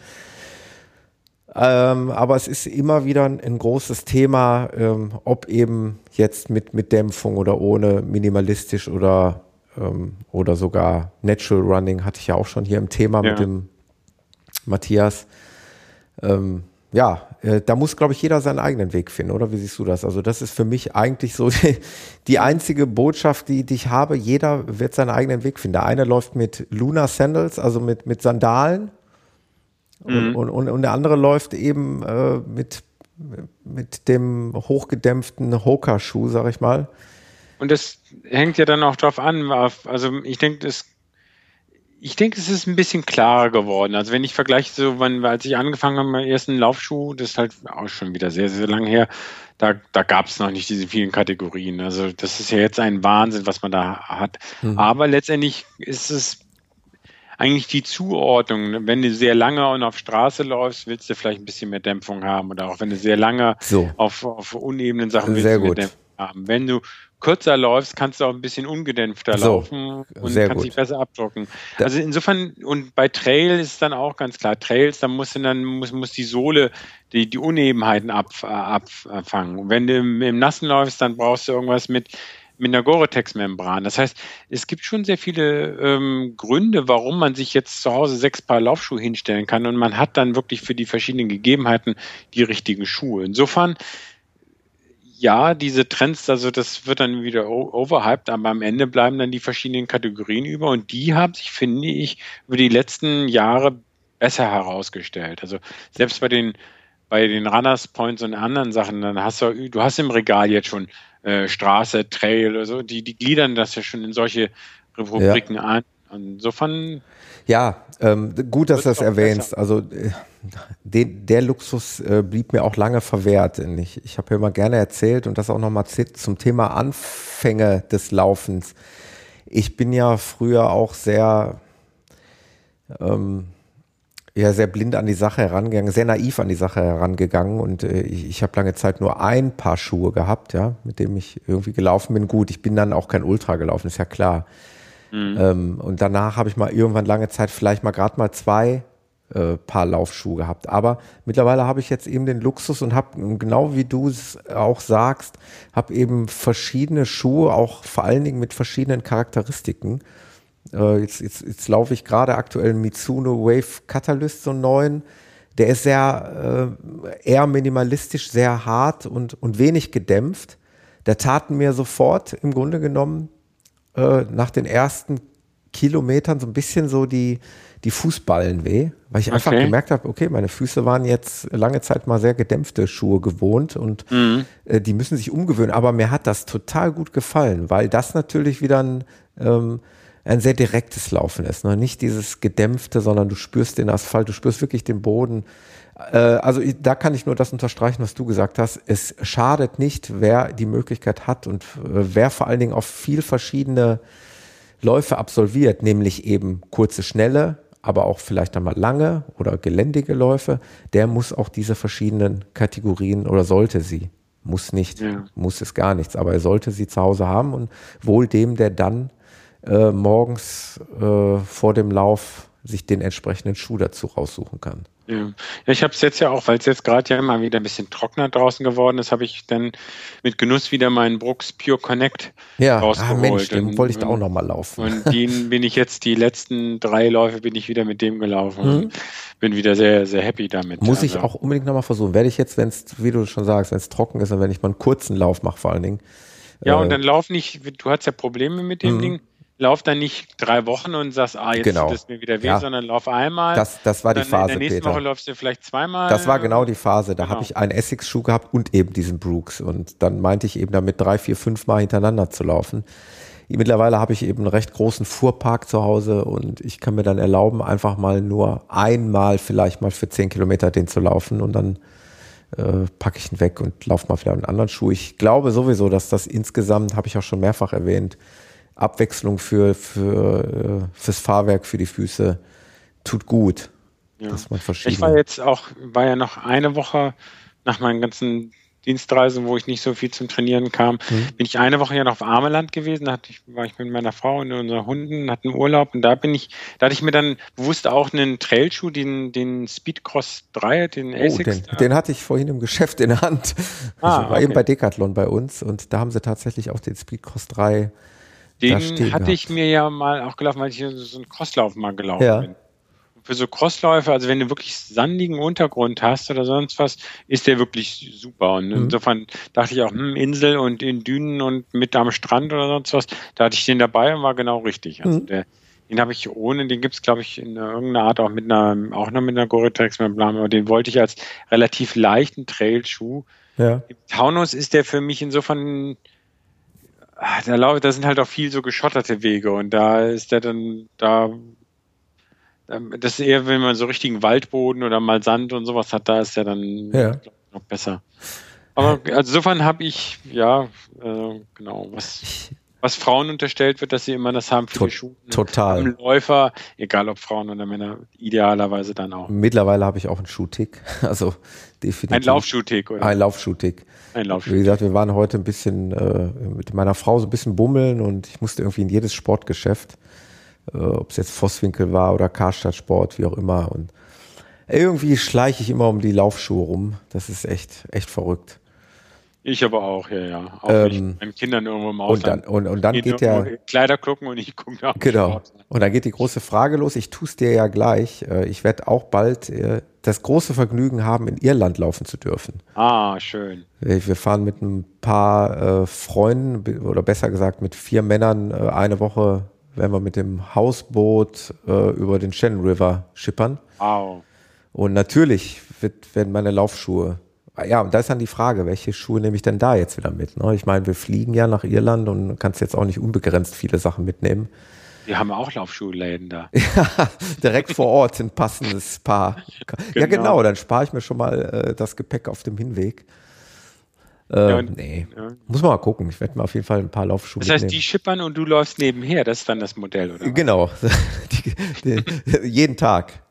Ähm, aber es ist immer wieder ein, ein großes Thema, ähm, ob eben jetzt mit, mit Dämpfung oder ohne, minimalistisch oder, ähm, oder sogar Natural Running, hatte ich ja auch schon hier im Thema ja. mit dem Matthias. Ähm, ja, äh, da muss, glaube ich, jeder seinen eigenen Weg finden, oder? Wie siehst du das? Also das ist für mich eigentlich so die, die einzige Botschaft, die, die ich habe. Jeder wird seinen eigenen Weg finden. Der eine läuft mit Luna Sandals, also mit, mit Sandalen. Mhm. Und, und, und der andere läuft eben äh, mit, mit dem hochgedämpften Hoka-Schuh, sag ich mal. Und das hängt ja dann auch drauf an. Also ich denke, das ich denke, es ist ein bisschen klarer geworden. Also wenn ich vergleiche, so wann, als ich angefangen habe, meinen ersten Laufschuh, das ist halt auch schon wieder sehr, sehr lang her, da, da gab es noch nicht diese vielen Kategorien. Also das ist ja jetzt ein Wahnsinn, was man da hat. Mhm. Aber letztendlich ist es eigentlich die Zuordnung. Wenn du sehr lange und auf Straße läufst, willst du vielleicht ein bisschen mehr Dämpfung haben. Oder auch wenn du sehr lange so. auf, auf unebenen Sachen willst sehr du mehr gut. Dämpfung haben. Wenn du kürzer läufst, kannst du auch ein bisschen ungedämpfter so, laufen und kannst gut. dich besser abdrucken. Da also insofern, und bei Trail ist es dann auch ganz klar, Trails, da muss dann muss, muss die Sohle die, die Unebenheiten ab, abfangen. wenn du im, im Nassen läufst, dann brauchst du irgendwas mit mit einer Gore-Tex-Membran. Das heißt, es gibt schon sehr viele ähm, Gründe, warum man sich jetzt zu Hause sechs Paar Laufschuhe hinstellen kann und man hat dann wirklich für die verschiedenen Gegebenheiten die richtigen Schuhe. Insofern ja, diese Trends, also das wird dann wieder overhyped, aber am Ende bleiben dann die verschiedenen Kategorien über und die haben sich, finde ich, über die letzten Jahre besser herausgestellt. Also selbst bei den bei den Runners Points und anderen Sachen, dann hast du, du hast im Regal jetzt schon äh, Straße, Trail oder so, die, die gliedern das ja schon in solche Rubriken ja. an. Insofern. Ja, ähm, gut, dass du das erwähnst. Besser. Also äh, den, der Luxus äh, blieb mir auch lange verwehrt. Ich, ich habe ja immer gerne erzählt und das auch nochmal zum Thema Anfänge des Laufens. Ich bin ja früher auch sehr, ähm, ja, sehr blind an die Sache herangegangen, sehr naiv an die Sache herangegangen und äh, ich, ich habe lange Zeit nur ein Paar Schuhe gehabt, ja, mit dem ich irgendwie gelaufen bin. Gut, ich bin dann auch kein Ultra gelaufen, ist ja klar. Mhm. Ähm, und danach habe ich mal irgendwann lange Zeit vielleicht mal gerade mal zwei äh, Paar Laufschuhe gehabt. Aber mittlerweile habe ich jetzt eben den Luxus und habe, genau wie du es auch sagst, habe eben verschiedene Schuhe, auch vor allen Dingen mit verschiedenen Charakteristiken. Äh, jetzt, jetzt, jetzt laufe ich gerade aktuell Mitsuno Wave Catalyst so neuen. Der ist sehr äh, eher minimalistisch, sehr hart und, und wenig gedämpft. Der taten mir sofort im Grunde genommen äh, nach den ersten Kilometern so ein bisschen so die, die Fußballen weh, weil ich einfach okay. gemerkt habe, okay, meine Füße waren jetzt lange Zeit mal sehr gedämpfte Schuhe gewohnt und mhm. äh, die müssen sich umgewöhnen. Aber mir hat das total gut gefallen, weil das natürlich wieder ein, ähm, ein sehr direktes Laufen ist. Ne? Nicht dieses gedämpfte, sondern du spürst den Asphalt, du spürst wirklich den Boden. Äh, also da kann ich nur das unterstreichen, was du gesagt hast. Es schadet nicht, wer die Möglichkeit hat und äh, wer vor allen Dingen auf viel verschiedene Läufe absolviert, nämlich eben kurze, schnelle, aber auch vielleicht einmal lange oder geländige Läufe, der muss auch diese verschiedenen Kategorien oder sollte sie, muss nicht, ja. muss es gar nichts, aber er sollte sie zu Hause haben und wohl dem, der dann äh, morgens äh, vor dem Lauf sich den entsprechenden Schuh dazu raussuchen kann. Ja, ich habe es jetzt ja auch, weil es jetzt gerade ja mal wieder ein bisschen trockener draußen geworden ist, habe ich dann mit Genuss wieder meinen Brooks Pure Connect ja, rausgeholt. Ah, Mensch, den und, wollte ich da auch nochmal laufen. Und den bin ich jetzt, die letzten drei Läufe bin ich wieder mit dem gelaufen. Mhm. Bin wieder sehr, sehr happy damit. Muss also. ich auch unbedingt nochmal versuchen. Werde ich jetzt, wenn es, wie du schon sagst, wenn es trocken ist und wenn ich mal einen kurzen Lauf mache vor allen Dingen. Ja, äh, und dann lauf nicht, du hast ja Probleme mit dem mhm. Ding lauf dann nicht drei Wochen und sagst, ah, jetzt genau. tut es mir wieder weh, ja. sondern lauf einmal. Das, das war die Phase, In der nächsten Peter. Woche läufst du vielleicht zweimal. Das war genau die Phase. Da genau. habe ich einen Essex-Schuh gehabt und eben diesen Brooks. Und dann meinte ich eben damit drei, vier, fünf Mal hintereinander zu laufen. Mittlerweile habe ich eben einen recht großen Fuhrpark zu Hause und ich kann mir dann erlauben, einfach mal nur einmal vielleicht mal für zehn Kilometer den zu laufen und dann äh, packe ich ihn weg und laufe mal vielleicht einen anderen Schuh. Ich glaube sowieso, dass das insgesamt, habe ich auch schon mehrfach erwähnt, Abwechslung für, für, äh, fürs Fahrwerk, für die Füße tut gut. Ja. Dass man ich war jetzt auch, war ja noch eine Woche nach meinen ganzen Dienstreisen, wo ich nicht so viel zum Trainieren kam, mhm. bin ich eine Woche ja noch auf Ameland gewesen. Da hatte ich, war ich mit meiner Frau und unseren Hunden, hatten Urlaub und da bin ich, da hatte ich mir dann bewusst auch einen Trailschuh, den, den Speedcross 3, den Asics. Oh, den, den, hatte ich vorhin im Geschäft in der Hand. Ah, ich war okay. eben bei Decathlon bei uns und da haben sie tatsächlich auch den Speedcross 3 den hatte ich mir ja mal auch gelaufen, weil ich so einen Crosslauf mal gelaufen ja. bin. für so Crossläufe, also wenn du wirklich sandigen Untergrund hast oder sonst was, ist der wirklich super. Und mhm. insofern dachte ich auch, hm, Insel und in Dünen und mit am Strand oder sonst was, da hatte ich den dabei und war genau richtig. Also mhm. der, den habe ich ohne, den gibt es, glaube ich, in irgendeiner Art auch mit einer, auch noch mit einer Gore-Tex-Membran, aber den wollte ich als relativ leichten Trailschuh. Ja. Taunus ist der für mich insofern, ah, da, da sind halt auch viel so geschotterte Wege und da ist der dann, da ähm, das ist eher, wenn man so richtigen Waldboden oder mal Sand und sowas hat, da ist er dann ja. noch besser. Aber also insofern habe ich, ja, äh, genau, was, was Frauen unterstellt wird, dass sie immer das haben für to die Schuhe. Total. Läufer, egal ob Frauen oder Männer, idealerweise dann auch. Mittlerweile habe ich auch einen Schuhtick. Also definitiv. Ein Laufschuhtick, oder? Ein Laufschuhtick. Ein Laufschuhtick. Wie gesagt, wir waren heute ein bisschen äh, mit meiner Frau so ein bisschen bummeln und ich musste irgendwie in jedes Sportgeschäft äh, ob es jetzt Vosswinkel war oder Karstadt Sport, wie auch immer. Und irgendwie schleiche ich immer um die Laufschuhe rum. Das ist echt, echt verrückt. Ich aber auch, ja, ja. Auch ähm, meinen Kindern irgendwo im Ausland. Und dann, und, und dann geht der Kleider gucken und ich gucke nach. Genau. Und dann geht die große Frage los. Ich tue es dir ja gleich. Äh, ich werde auch bald äh, das große Vergnügen haben, in Irland laufen zu dürfen. Ah, schön. Wir fahren mit ein paar Freunden oder besser gesagt mit vier Männern eine Woche werden wir mit dem Hausboot äh, über den Shannon River schippern. Wow. Und natürlich wird, werden meine Laufschuhe. Ja, und da ist dann die Frage, welche Schuhe nehme ich denn da jetzt wieder mit? Ne? Ich meine, wir fliegen ja nach Irland und kannst jetzt auch nicht unbegrenzt viele Sachen mitnehmen. Wir haben auch Laufschuhläden da. ja, direkt vor Ort ein passendes Paar. genau. Ja, genau, dann spare ich mir schon mal äh, das Gepäck auf dem Hinweg. Äh, ja, nee. Ja. Muss man mal gucken. Ich werde mir auf jeden Fall ein paar Laufschuhe Das heißt, mitnehmen. die schippern und du läufst nebenher. Das ist dann das Modell, oder? Genau. die, die, jeden Tag.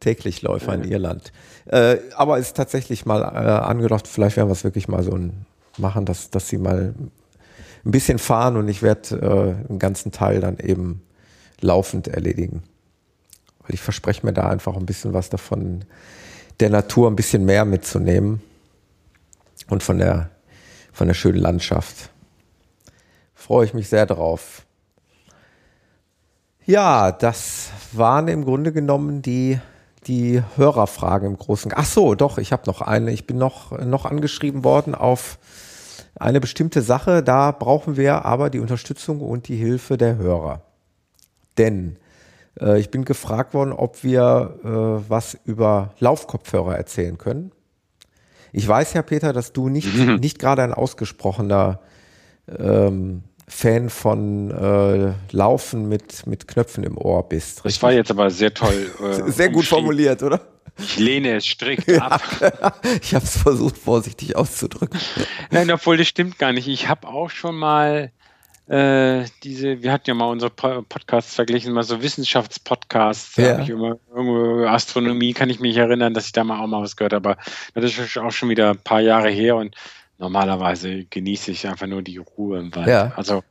Täglich Läufer in Irland. Äh, aber ist tatsächlich mal äh, angedacht, vielleicht werden wir es wirklich mal so ein, machen, dass, dass sie mal ein bisschen fahren und ich werde äh, einen ganzen Teil dann eben laufend erledigen. Weil ich verspreche mir da einfach ein bisschen was davon, der Natur ein bisschen mehr mitzunehmen und von der, von der schönen Landschaft. Freue ich mich sehr drauf. Ja, das waren im Grunde genommen die, die Hörerfragen im Großen. Ach so, doch, ich habe noch eine. Ich bin noch, noch angeschrieben worden auf eine bestimmte Sache. Da brauchen wir aber die Unterstützung und die Hilfe der Hörer. Denn äh, ich bin gefragt worden, ob wir äh, was über Laufkopfhörer erzählen können. Ich weiß ja, Peter, dass du nicht, nicht gerade ein ausgesprochener ähm, Fan von äh, Laufen mit, mit Knöpfen im Ohr bist. Richtig? Das war jetzt aber sehr toll. Äh, sehr gut formuliert, oder? Ich lehne es strikt ab. ich habe es versucht, vorsichtig auszudrücken. Nein, obwohl das stimmt gar nicht. Ich habe auch schon mal äh, diese, wir hatten ja mal unsere Podcasts verglichen, mal so Wissenschaftspodcasts, ja. ich immer, irgendwo Astronomie kann ich mich erinnern, dass ich da mal auch mal was gehört habe, aber das ist auch schon wieder ein paar Jahre her und normalerweise genieße ich einfach nur die Ruhe im Wald. Ja. Also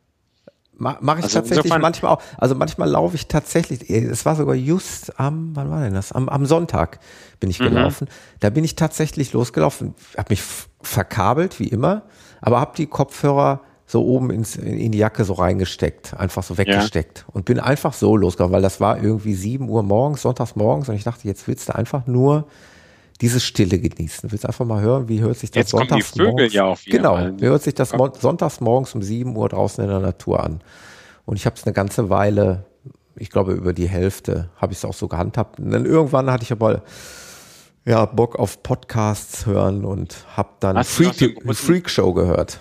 Mache ich also tatsächlich manchmal auch. Also manchmal laufe ich tatsächlich, es war sogar just am, wann war denn das? Am, am Sonntag bin ich mhm. gelaufen. Da bin ich tatsächlich losgelaufen, habe mich verkabelt, wie immer, aber habe die Kopfhörer so oben ins, in die Jacke so reingesteckt, einfach so weggesteckt ja. und bin einfach so losgegangen, weil das war irgendwie sieben Uhr morgens, sonntags morgens und ich dachte, jetzt willst du einfach nur diese Stille genießen. Willst einfach mal hören, wie hört sich das jetzt sonntags morgens? Ja genau, wie hört sich das sonntags morgens um sieben Uhr draußen in der Natur an? Und ich habe es eine ganze Weile, ich glaube über die Hälfte, habe ich es auch so gehandhabt. Und dann irgendwann hatte ich aber ja Bock auf Podcasts hören und habe dann Freak, Freak Show gehört.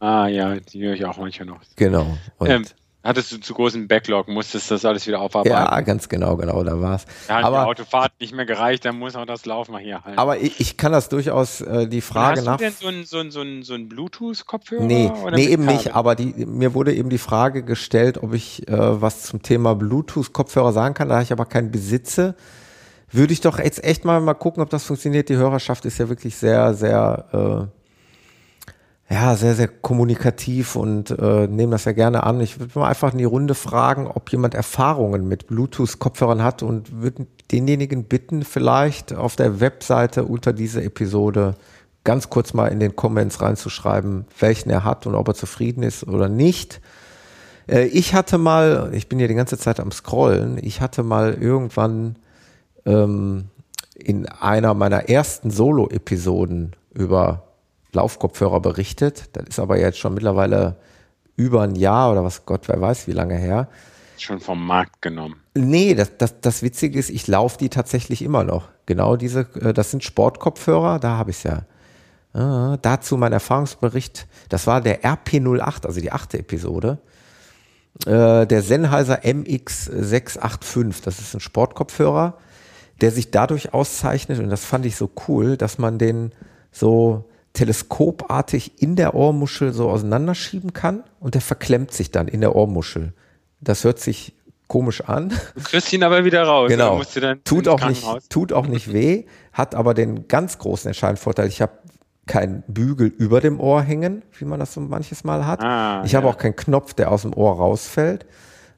Ah ja, die höre ich auch manchmal noch. Genau. Ähm, hattest du zu großen Backlog, musstest das alles wieder aufarbeiten? Ja, ganz genau, genau, da war's. Da hat aber, die Autofahrt nicht mehr gereicht, dann muss auch das Laufen mal hier halten. Aber ich, ich kann das durchaus äh, die Frage nach. Hast du denn so ein, so ein, so ein, Bluetooth-Kopfhörer? Nee, nee eben nicht, aber die, mir wurde eben die Frage gestellt, ob ich äh, was zum Thema Bluetooth-Kopfhörer sagen kann, da ich aber keinen besitze. Würde ich doch jetzt echt mal, mal gucken, ob das funktioniert. Die Hörerschaft ist ja wirklich sehr, sehr äh, ja, sehr, sehr kommunikativ und äh, nehmen das ja gerne an. Ich würde mal einfach in die Runde fragen, ob jemand Erfahrungen mit Bluetooth-Kopfhörern hat und würde denjenigen bitten, vielleicht auf der Webseite unter dieser Episode ganz kurz mal in den Comments reinzuschreiben, welchen er hat und ob er zufrieden ist oder nicht. Äh, ich hatte mal, ich bin ja die ganze Zeit am Scrollen, ich hatte mal irgendwann ähm, in einer meiner ersten Solo-Episoden über Laufkopfhörer berichtet. Das ist aber jetzt schon mittlerweile über ein Jahr oder was Gott, wer weiß wie lange her. Schon vom Markt genommen. Nee, das, das, das Witzige ist, ich laufe die tatsächlich immer noch. Genau diese, äh, das sind Sportkopfhörer, da habe ich es ja. Ah, dazu mein Erfahrungsbericht, das war der RP08, also die achte Episode. Äh, der Sennheiser MX685, das ist ein Sportkopfhörer, der sich dadurch auszeichnet, und das fand ich so cool, dass man den so teleskopartig in der Ohrmuschel so auseinanderschieben kann und der verklemmt sich dann in der Ohrmuschel. Das hört sich komisch an. Du kriegst ihn aber wieder raus. Genau. Tut auch, nicht, tut auch nicht weh, hat aber den ganz großen entscheidenden Vorteil. Ich habe keinen Bügel über dem Ohr hängen, wie man das so manches Mal hat. Ah, ich ja. habe auch keinen Knopf, der aus dem Ohr rausfällt,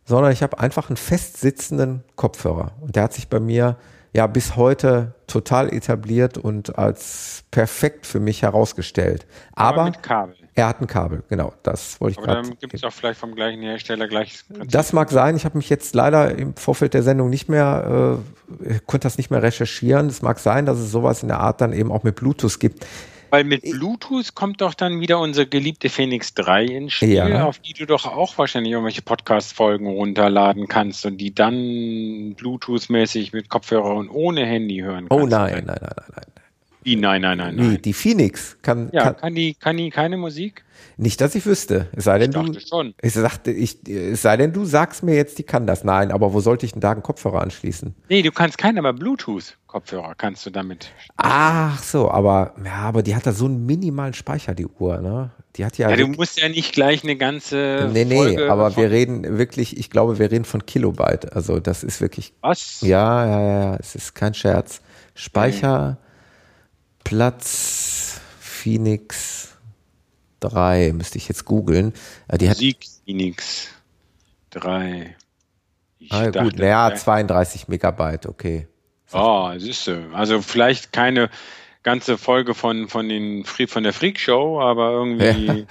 sondern ich habe einfach einen festsitzenden Kopfhörer. Und der hat sich bei mir ja bis heute total etabliert und als perfekt für mich herausgestellt. Aber, Aber. Er hat ein Kabel, genau. Das wollte ich gerade. dann gibt es auch vielleicht vom gleichen Hersteller gleich. Das mag sein. Ich habe mich jetzt leider im Vorfeld der Sendung nicht mehr, äh, konnte das nicht mehr recherchieren. Es mag sein, dass es sowas in der Art dann eben auch mit Bluetooth gibt. Weil mit Bluetooth kommt doch dann wieder unsere geliebte Phoenix 3 ins Spiel, ja. auf die du doch auch wahrscheinlich irgendwelche Podcast-Folgen runterladen kannst und die dann Bluetooth-mäßig mit Kopfhörer und ohne Handy hören oh kannst. Oh nein, nein, nein, nein, nein. Wie, nein, nein, nein, nein. Die Phoenix kann. Ja, kann, kann, die, kann die keine Musik? Nicht, dass ich wüsste. Es sei denn, ich du. Schon. Ich sagte, ich, es sei denn, du sagst mir jetzt, die kann das. Nein, aber wo sollte ich denn da einen Kopfhörer anschließen? Nee, du kannst keinen, aber Bluetooth-Kopfhörer kannst du damit. Ach so, aber, ja, aber die hat da so einen minimalen Speicher, die Uhr, ne? Die hat ja. Ja, du musst ja nicht gleich eine ganze. Nee, nee, Folge aber wir reden wirklich, ich glaube, wir reden von Kilobyte. Also, das ist wirklich. Was? Ja, ja, ja, es ist kein Scherz. Speicher. Platz Phoenix 3, müsste ich jetzt googeln. Äh, die hat, Phoenix 3. Ich ah, dachte, gut, naja, 32 Megabyte, okay. Oh, siehst du. Also vielleicht keine ganze Folge von, von, den, von der Freak Show, aber irgendwie, ja.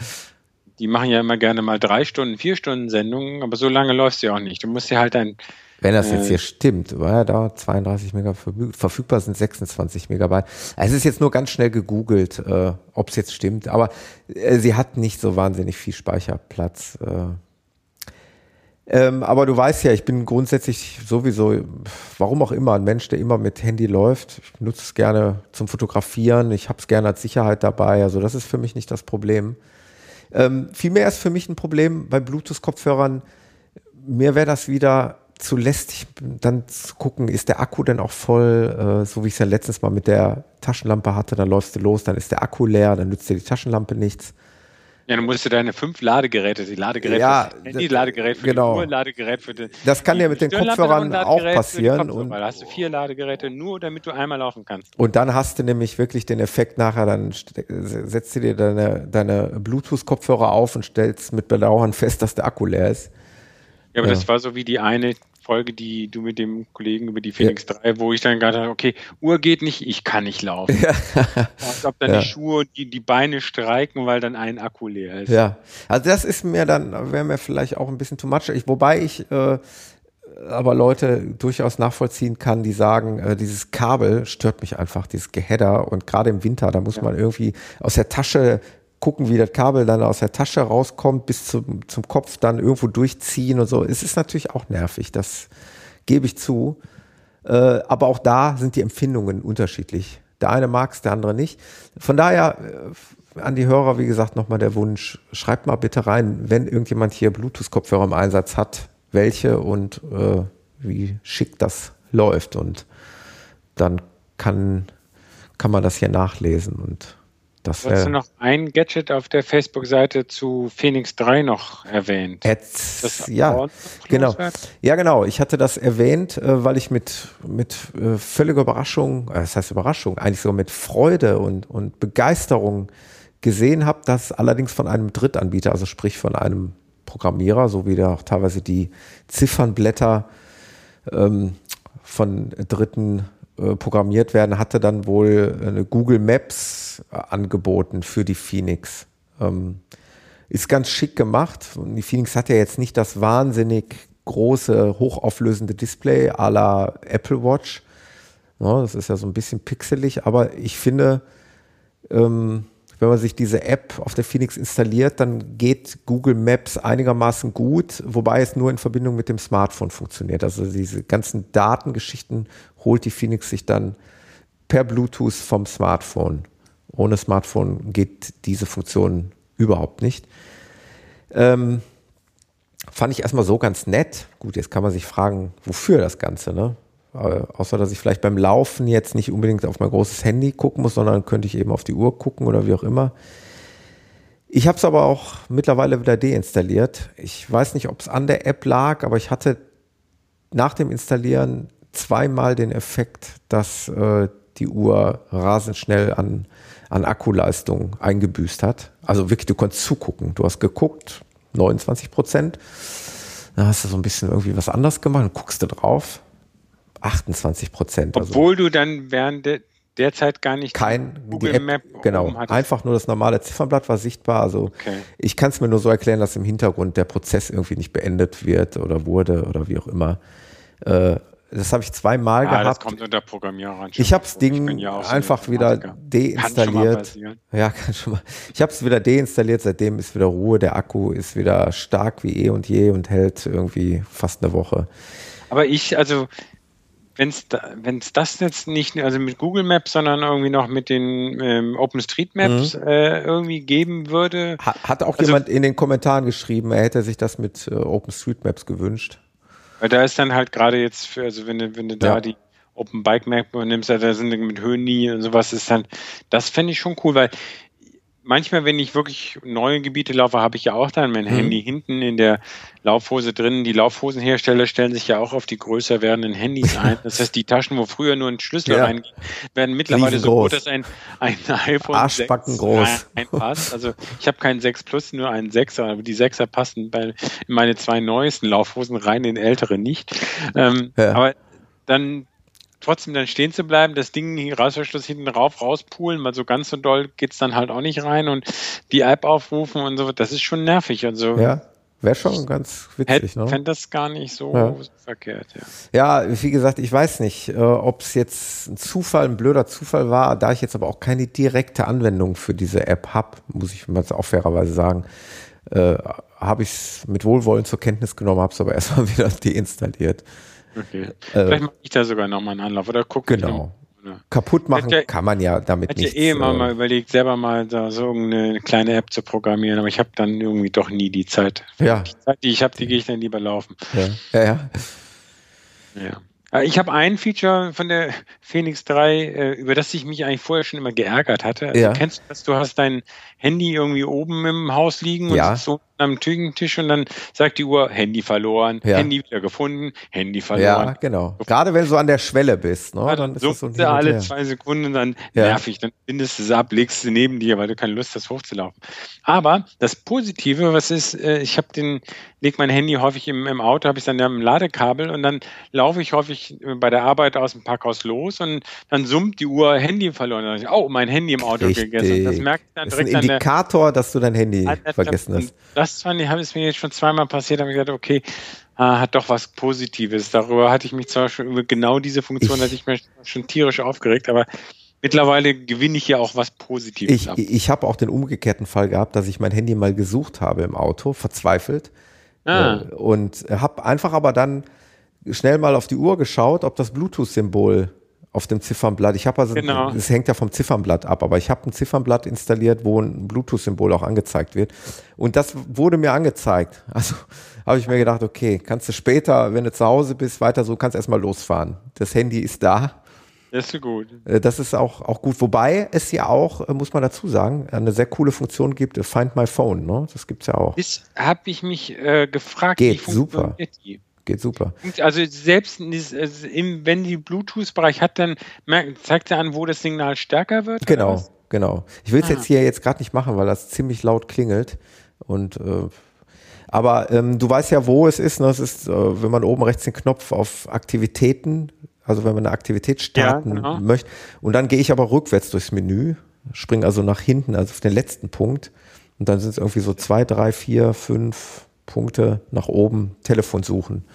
die machen ja immer gerne mal drei Stunden, vier Stunden Sendungen, aber so lange läuft sie auch nicht. Du musst ja halt ein wenn das jetzt hier stimmt, war ja da 32 Megabyte verfügbar sind 26 Megabyte. Es ist jetzt nur ganz schnell gegoogelt, äh, ob es jetzt stimmt, aber äh, sie hat nicht so wahnsinnig viel Speicherplatz. Äh. Ähm, aber du weißt ja, ich bin grundsätzlich sowieso, warum auch immer, ein Mensch, der immer mit Handy läuft. Ich nutze es gerne zum Fotografieren, ich habe es gerne als Sicherheit dabei, also das ist für mich nicht das Problem. Ähm, vielmehr ist für mich ein Problem bei Bluetooth-Kopfhörern, mir wäre das wieder zu lästig, dann zu gucken, ist der Akku denn auch voll, äh, so wie ich es ja letztens mal mit der Taschenlampe hatte, dann läufst du los, dann ist der Akku leer, dann nützt dir die Taschenlampe nichts. Ja, dann musst du deine fünf Ladegeräte, die Ladegeräte ja, das Handy, Ladegerät für genau. die Uhr, Ladegerät für den. Das kann ja mit den Kopfhörern auch passieren. Und da hast du vier Ladegeräte nur, damit du einmal laufen kannst. Und dann hast du nämlich wirklich den Effekt nachher, dann setzt du dir deine, deine Bluetooth-Kopfhörer auf und stellst mit Bedauern fest, dass der Akku leer ist. Ja, aber ja. das war so wie die eine Folge, die du mit dem Kollegen über die Phoenix ja. 3, wo ich dann gerade okay, Uhr geht nicht, ich kann nicht laufen. Ja. Als ob dann ja. die Schuhe, die, die Beine streiken, weil dann ein Akku leer ist. Ja, also das ist mir dann, wäre mir vielleicht auch ein bisschen too much. Ich, wobei ich äh, aber Leute durchaus nachvollziehen kann, die sagen, äh, dieses Kabel stört mich einfach, dieses Geheader und gerade im Winter, da muss ja. man irgendwie aus der Tasche gucken, wie das Kabel dann aus der Tasche rauskommt, bis zum, zum Kopf dann irgendwo durchziehen und so. Es ist natürlich auch nervig, das gebe ich zu. Äh, aber auch da sind die Empfindungen unterschiedlich. Der eine mag es, der andere nicht. Von daher äh, an die Hörer, wie gesagt, nochmal der Wunsch, schreibt mal bitte rein, wenn irgendjemand hier Bluetooth-Kopfhörer im Einsatz hat, welche und äh, wie schick das läuft. Und dann kann, kann man das hier nachlesen und das Hast du noch ein Gadget auf der Facebook-Seite zu Phoenix 3 noch erwähnt? Jetzt, ja, genau. Ja, genau. Ich hatte das erwähnt, äh, weil ich mit, mit äh, völliger Überraschung, äh, das heißt Überraschung, eigentlich so mit Freude und, und Begeisterung gesehen habe, dass allerdings von einem Drittanbieter, also sprich von einem Programmierer, so wie da auch teilweise die Ziffernblätter ähm, von Dritten äh, programmiert werden, hatte dann wohl eine Google Maps äh, angeboten für die Phoenix. Ähm, ist ganz schick gemacht. Die Phoenix hat ja jetzt nicht das wahnsinnig große, hochauflösende Display à la Apple Watch. Das ist ja so ein bisschen pixelig, aber ich finde, ähm, wenn man sich diese App auf der Phoenix installiert, dann geht Google Maps einigermaßen gut, wobei es nur in Verbindung mit dem Smartphone funktioniert. Also diese ganzen Datengeschichten holt die Phoenix sich dann per Bluetooth vom Smartphone. Ohne Smartphone geht diese Funktion überhaupt nicht. Ähm, fand ich erstmal so ganz nett. Gut, jetzt kann man sich fragen, wofür das Ganze, ne? Äh, außer dass ich vielleicht beim Laufen jetzt nicht unbedingt auf mein großes Handy gucken muss, sondern könnte ich eben auf die Uhr gucken oder wie auch immer. Ich habe es aber auch mittlerweile wieder deinstalliert. Ich weiß nicht, ob es an der App lag, aber ich hatte nach dem Installieren zweimal den Effekt, dass äh, die Uhr rasend schnell an, an Akkuleistung eingebüßt hat. Also wirklich, du konntest zugucken. Du hast geguckt, 29 Prozent. Dann hast du so ein bisschen irgendwie was anderes gemacht und guckst du drauf. 28 Prozent. Also Obwohl also. du dann während der derzeit gar nicht kein Google App, Map genau einfach nur das normale Ziffernblatt war sichtbar also okay. ich kann es mir nur so erklären dass im Hintergrund der Prozess irgendwie nicht beendet wird oder wurde oder wie auch immer äh, das habe ich zweimal ah, gehabt. Das kommt unter Programmierer. Ich habe das Ding ja einfach so wieder deinstalliert. Kann ja, kann schon mal. Ich habe es wieder deinstalliert. Seitdem ist wieder Ruhe. Der Akku ist wieder stark wie eh und je und hält irgendwie fast eine Woche. Aber ich, also wenn es da, das jetzt nicht, also mit Google Maps, sondern irgendwie noch mit den ähm, OpenStreetMaps mhm. äh, irgendwie geben würde. Hat, hat auch also, jemand in den Kommentaren geschrieben, er hätte sich das mit äh, OpenStreetMaps gewünscht. Weil da ist dann halt gerade jetzt, für, also wenn du, wenn du ja. da die Open Bike Map nimmst, da sind mit Höhen und sowas, ist dann, das fände ich schon cool, weil manchmal, wenn ich wirklich neue Gebiete laufe, habe ich ja auch dann mein mhm. Handy hinten in der Laufhose drin. Die Laufhosenhersteller stellen sich ja auch auf die größer werdenden Handys ein. Das heißt, die Taschen, wo früher nur ein Schlüssel ja. reinging, werden mittlerweile so groß, dass ein, ein iPhone Arschbacken 6 groß. reinpasst. Also ich habe keinen 6 Plus, nur einen 6er, aber die 6er passen bei, in meine zwei neuesten Laufhosen rein, in ältere nicht. Ähm, ja. Aber dann trotzdem dann stehen zu bleiben, das Ding Reißverschluss hinten rauf, rauspulen, weil so ganz so doll geht es dann halt auch nicht rein und die App aufrufen und so, das ist schon nervig. Also ja. Wäre schon ganz witzig. Ich ne? fände das gar nicht so ja. verkehrt. Ja. ja, wie gesagt, ich weiß nicht, äh, ob es jetzt ein Zufall, ein blöder Zufall war, da ich jetzt aber auch keine direkte Anwendung für diese App habe, muss ich mal auch fairerweise sagen, äh, habe ich es mit Wohlwollen zur Kenntnis genommen, habe es aber erstmal wieder deinstalliert. Okay. Äh, Vielleicht mache ich da sogar nochmal einen Anlauf oder gucke Genau. Kaputt machen ja, kann man ja damit nicht. Ich hätte eh immer äh, mal überlegt, selber mal da so eine kleine App zu programmieren, aber ich habe dann irgendwie doch nie die Zeit. Ja. Die Zeit, die ich habe, die gehe ich dann lieber laufen. Ja, ja. ja. ja. Äh, ich habe ein Feature von der Phoenix 3, äh, über das ich mich eigentlich vorher schon immer geärgert hatte. Also ja. Kennst du das? Du hast dein Handy irgendwie oben im Haus liegen und ja. so am Küchentisch und dann sagt die Uhr, Handy verloren, ja. Handy wieder gefunden, Handy verloren. Ja, genau. Gerade wenn du an der Schwelle bist, ne? dann ist so so ein alle zwei Sekunden dann ja. nervig, dann bindest du es ab, legst du neben dir, weil du keine Lust hast, hochzulaufen. Aber das Positive, was ist, äh, ich habe den, leg mein Handy häufig im, im Auto, habe ich dann ja im Ladekabel und dann laufe ich häufig bei der Arbeit aus dem Parkhaus los und dann summt die Uhr Handy verloren. Dann ich, oh, mein Handy im Auto Richtig. gegessen. Das merkt dann direkt das ist ein Indikator, dass du dein Handy vergessen hast. Das das fand ich, es mir jetzt schon zweimal passiert, habe ich gesagt, okay, ah, hat doch was Positives. Darüber hatte ich mich zwar schon über genau diese Funktion, ich, hatte ich mich schon tierisch aufgeregt, aber mittlerweile gewinne ich ja auch was Positives ich, ab. Ich habe auch den umgekehrten Fall gehabt, dass ich mein Handy mal gesucht habe im Auto, verzweifelt. Ah. Äh, und habe einfach aber dann schnell mal auf die Uhr geschaut, ob das Bluetooth-Symbol auf dem Ziffernblatt. Ich habe also, genau. es hängt ja vom Ziffernblatt ab, aber ich habe ein Ziffernblatt installiert, wo ein Bluetooth-Symbol auch angezeigt wird. Und das wurde mir angezeigt. Also habe ich mir gedacht, okay, kannst du später, wenn du zu Hause bist, weiter so, kannst erstmal losfahren. Das Handy ist da. Das ist gut. Äh, das ist auch, auch gut. Wobei es ja auch, äh, muss man dazu sagen, eine sehr coole Funktion gibt, äh, Find My Phone. Ne? Das gibt's ja auch. Das habe ich mich äh, gefragt. Geht super. Die? Geht super. Also selbst wenn die Bluetooth-Bereich hat, dann zeigt er an, wo das Signal stärker wird? Genau, genau. Ich will es ah. jetzt hier jetzt gerade nicht machen, weil das ziemlich laut klingelt. Und äh, aber ähm, du weißt ja, wo es ist. Ne? Es ist, äh, wenn man oben rechts den Knopf auf Aktivitäten, also wenn man eine Aktivität starten ja, genau. möchte. Und dann gehe ich aber rückwärts durchs Menü, springe also nach hinten, also auf den letzten Punkt. Und dann sind es irgendwie so zwei, drei, vier, fünf, Punkte nach oben, Telefon suchen.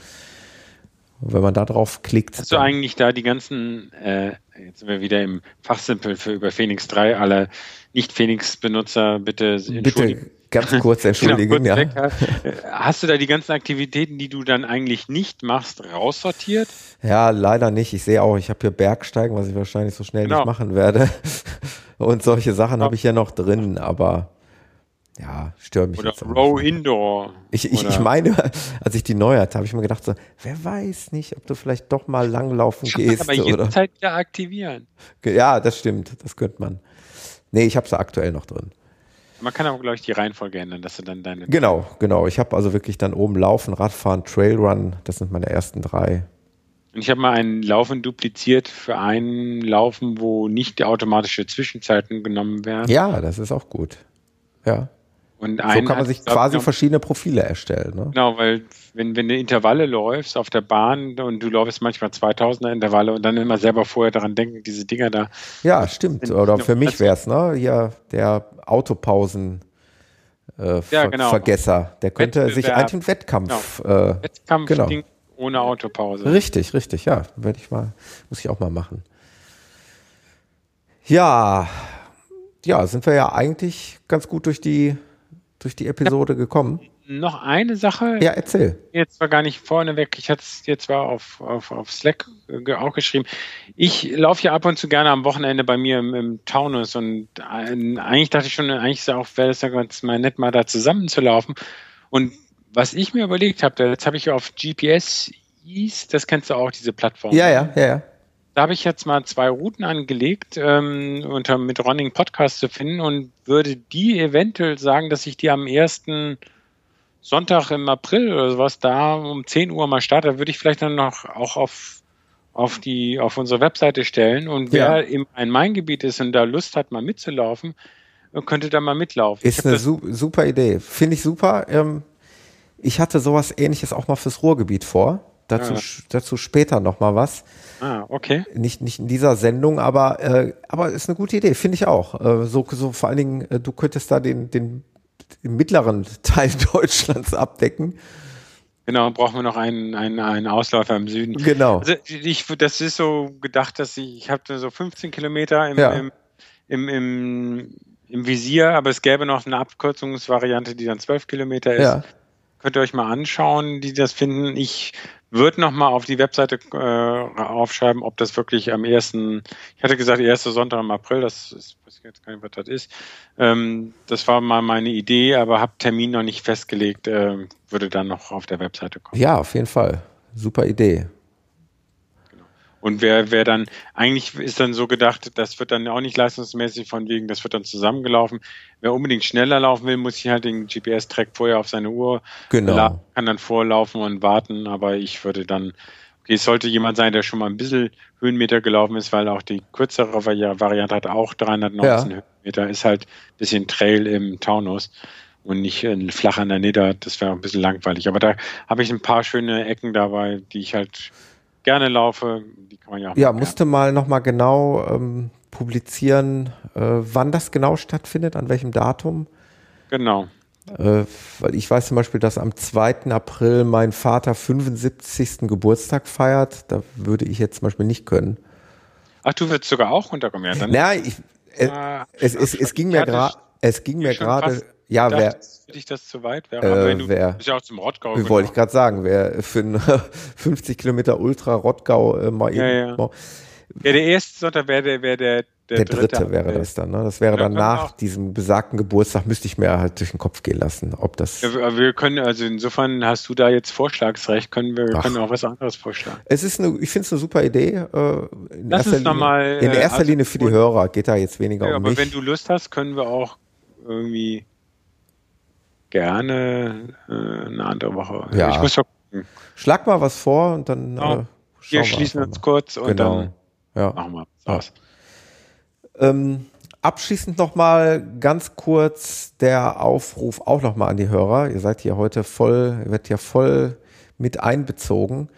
wenn man da drauf klickt. Hast du eigentlich da die ganzen, äh, jetzt sind wir wieder im Fachsimpel für über Phoenix 3, alle Nicht-Phoenix-Benutzer bitte Bitte ganz kurz entschuldigen, genau, kurz ja. Hast du da die ganzen Aktivitäten, die du dann eigentlich nicht machst, raussortiert? Ja, leider nicht. Ich sehe auch, ich habe hier Bergsteigen, was ich wahrscheinlich so schnell genau. nicht machen werde. Und solche Sachen habe ich ja noch drin, aber ja, stört mich Oder jetzt Row Indoor. Ich, ich, ich meine, als ich die neu hatte, habe ich mir gedacht, so, wer weiß nicht, ob du vielleicht doch mal langlaufen gehst. Aber jederzeit wieder aktivieren. Ja, das stimmt, das könnte man. Nee, ich habe sie aktuell noch drin. Man kann aber, glaube ich, die Reihenfolge ändern, dass du dann deine. Genau, genau. Ich habe also wirklich dann oben Laufen, Radfahren, Trailrun, das sind meine ersten drei. Und ich habe mal ein Laufen dupliziert für ein Laufen, wo nicht die automatische Zwischenzeiten genommen werden. Ja, das ist auch gut. Ja. Und so kann man sich quasi verschiedene Profile erstellen. Ne? Genau, weil wenn, wenn du Intervalle läufst auf der Bahn und du läufst manchmal 2000er Intervalle und dann immer selber vorher daran denken, diese Dinger da. Ja, stimmt. Oder für mich wäre es, ne? Hier der Autopausen. Äh, ja, genau. Vergesser. Der könnte Wettbewerb. sich eigentlich einen Wettkampf. Genau. Äh, Wettkampf genau. ohne Autopause. Richtig, richtig, ja. Werde ich mal, muss ich auch mal machen. Ja, ja, sind wir ja eigentlich ganz gut durch die durch die Episode gekommen. Noch eine Sache. Ja, erzähl. Jetzt war gar nicht vorneweg. Ich hatte es jetzt zwar auf, auf, auf Slack auch geschrieben. Ich laufe ja ab und zu gerne am Wochenende bei mir im, im Taunus und eigentlich dachte ich schon, eigentlich wäre es ja ganz mal nett, mal da zusammen zu laufen. Und was ich mir überlegt habe, jetzt habe ich auf GPS East, das kennst du auch, diese Plattform. Ja, ja, ja, ja. Da habe ich jetzt mal zwei Routen angelegt, ähm, unter mit Running Podcast zu finden und würde die eventuell sagen, dass ich die am ersten Sonntag im April oder sowas da um 10 Uhr mal starte, Da würde ich vielleicht dann noch auch auf, auf die, auf unsere Webseite stellen. Und wer ja. im Main-Gebiet ist und da Lust hat, mal mitzulaufen, könnte da mal mitlaufen. Ist eine su super Idee. Finde ich super. Ähm, ich hatte sowas ähnliches auch mal fürs Ruhrgebiet vor. Dazu, ja. dazu später noch mal was. Ah, okay. Nicht, nicht in dieser Sendung, aber, äh, aber ist eine gute Idee, finde ich auch. Äh, so, so vor allen Dingen, äh, du könntest da den, den, den mittleren Teil Deutschlands abdecken. Genau, brauchen wir noch einen, einen, einen Ausläufer im Süden. Genau. Also ich, das ist so gedacht, dass ich, ich habe so 15 Kilometer im, ja. im, im, im, im Visier, aber es gäbe noch eine Abkürzungsvariante, die dann 12 Kilometer ist. Ja. Könnt ihr euch mal anschauen, die das finden. Ich würde nochmal auf die Webseite äh, aufschreiben, ob das wirklich am ersten, ich hatte gesagt, erste Sonntag im April, das ist, weiß ich jetzt gar nicht, was das ist. Ähm, das war mal meine Idee, aber habe Termin noch nicht festgelegt, äh, würde dann noch auf der Webseite kommen. Ja, auf jeden Fall. Super Idee. Und wer, wer dann, eigentlich ist dann so gedacht, das wird dann auch nicht leistungsmäßig von wegen, das wird dann zusammengelaufen. Wer unbedingt schneller laufen will, muss sich halt den GPS-Track vorher auf seine Uhr genau. laden, kann dann vorlaufen und warten, aber ich würde dann, okay, es sollte jemand sein, der schon mal ein bisschen Höhenmeter gelaufen ist, weil auch die kürzere Variante hat auch 319 ja. Höhenmeter, ist halt ein bisschen Trail im Taunus und nicht flach an der Nidda, das wäre ein bisschen langweilig. Aber da habe ich ein paar schöne Ecken dabei, die ich halt gerne laufe. Die kann man ja. Ja, musste mal noch mal genau ähm, publizieren, äh, wann das genau stattfindet, an welchem Datum. Genau. Äh, weil ich weiß zum Beispiel, dass am 2. April mein Vater 75. Geburtstag feiert. Da würde ich jetzt zum Beispiel nicht können. Ach, du würdest sogar auch runterkommen, ja? Dann ja, ich, äh, es, es, es, ging mir gerade, es ging mir gerade ja, wer. Für dich das zu weit wäre. Äh, wenn du wer, bist ja auch zum Rottgau. Wollte genau. ich gerade sagen, wer für einen 50 Kilometer Ultra Rottgau äh, mal ja, eben. Ja. ja, der erste Sonntag wäre der, wär der, der, der dritte, dritte wäre das dann. Ne? Das wäre dann nach diesem besagten Geburtstag, müsste ich mir halt durch den Kopf gehen lassen, ob das. Ja, wir können, also insofern hast du da jetzt Vorschlagsrecht, können wir Ach. können auch was anderes vorschlagen. Es ist eine, ich finde es eine super Idee. Äh, in Lass uns Linie, mal, in erster also, Linie für die Hörer geht da jetzt weniger ja, um aber mich. wenn du Lust hast, können wir auch irgendwie gerne äh, eine andere Woche. Ja. Ich muss mal gucken. Schlag mal was vor und dann. Ja. Äh, wir schließen uns kurz und genau. dann ja. machen wir was. Ja. Ähm, abschließend nochmal ganz kurz der Aufruf auch nochmal an die Hörer. Ihr seid hier heute voll, ihr werdet hier voll mit einbezogen.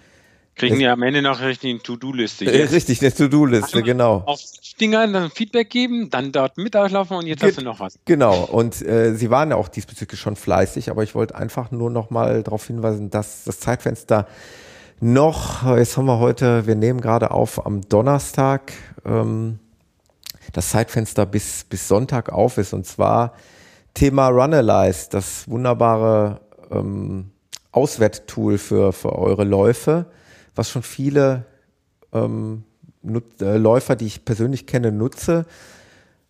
Kriegen ja am Ende noch richtig eine To-Do-Liste. Äh, richtig, eine To-Do-Liste, genau. Auf Dinger dann Feedback geben, dann dort mitlaufen und jetzt Ge hast du noch was. Genau, und äh, sie waren ja auch diesbezüglich schon fleißig, aber ich wollte einfach nur noch mal darauf hinweisen, dass das Zeitfenster noch, jetzt haben wir heute, wir nehmen gerade auf am Donnerstag, ähm, das Zeitfenster bis, bis Sonntag auf ist und zwar Thema Runalyze, das wunderbare ähm, Auswerttool für, für eure Läufe, was schon viele ähm, Nut äh, Läufer, die ich persönlich kenne, nutze.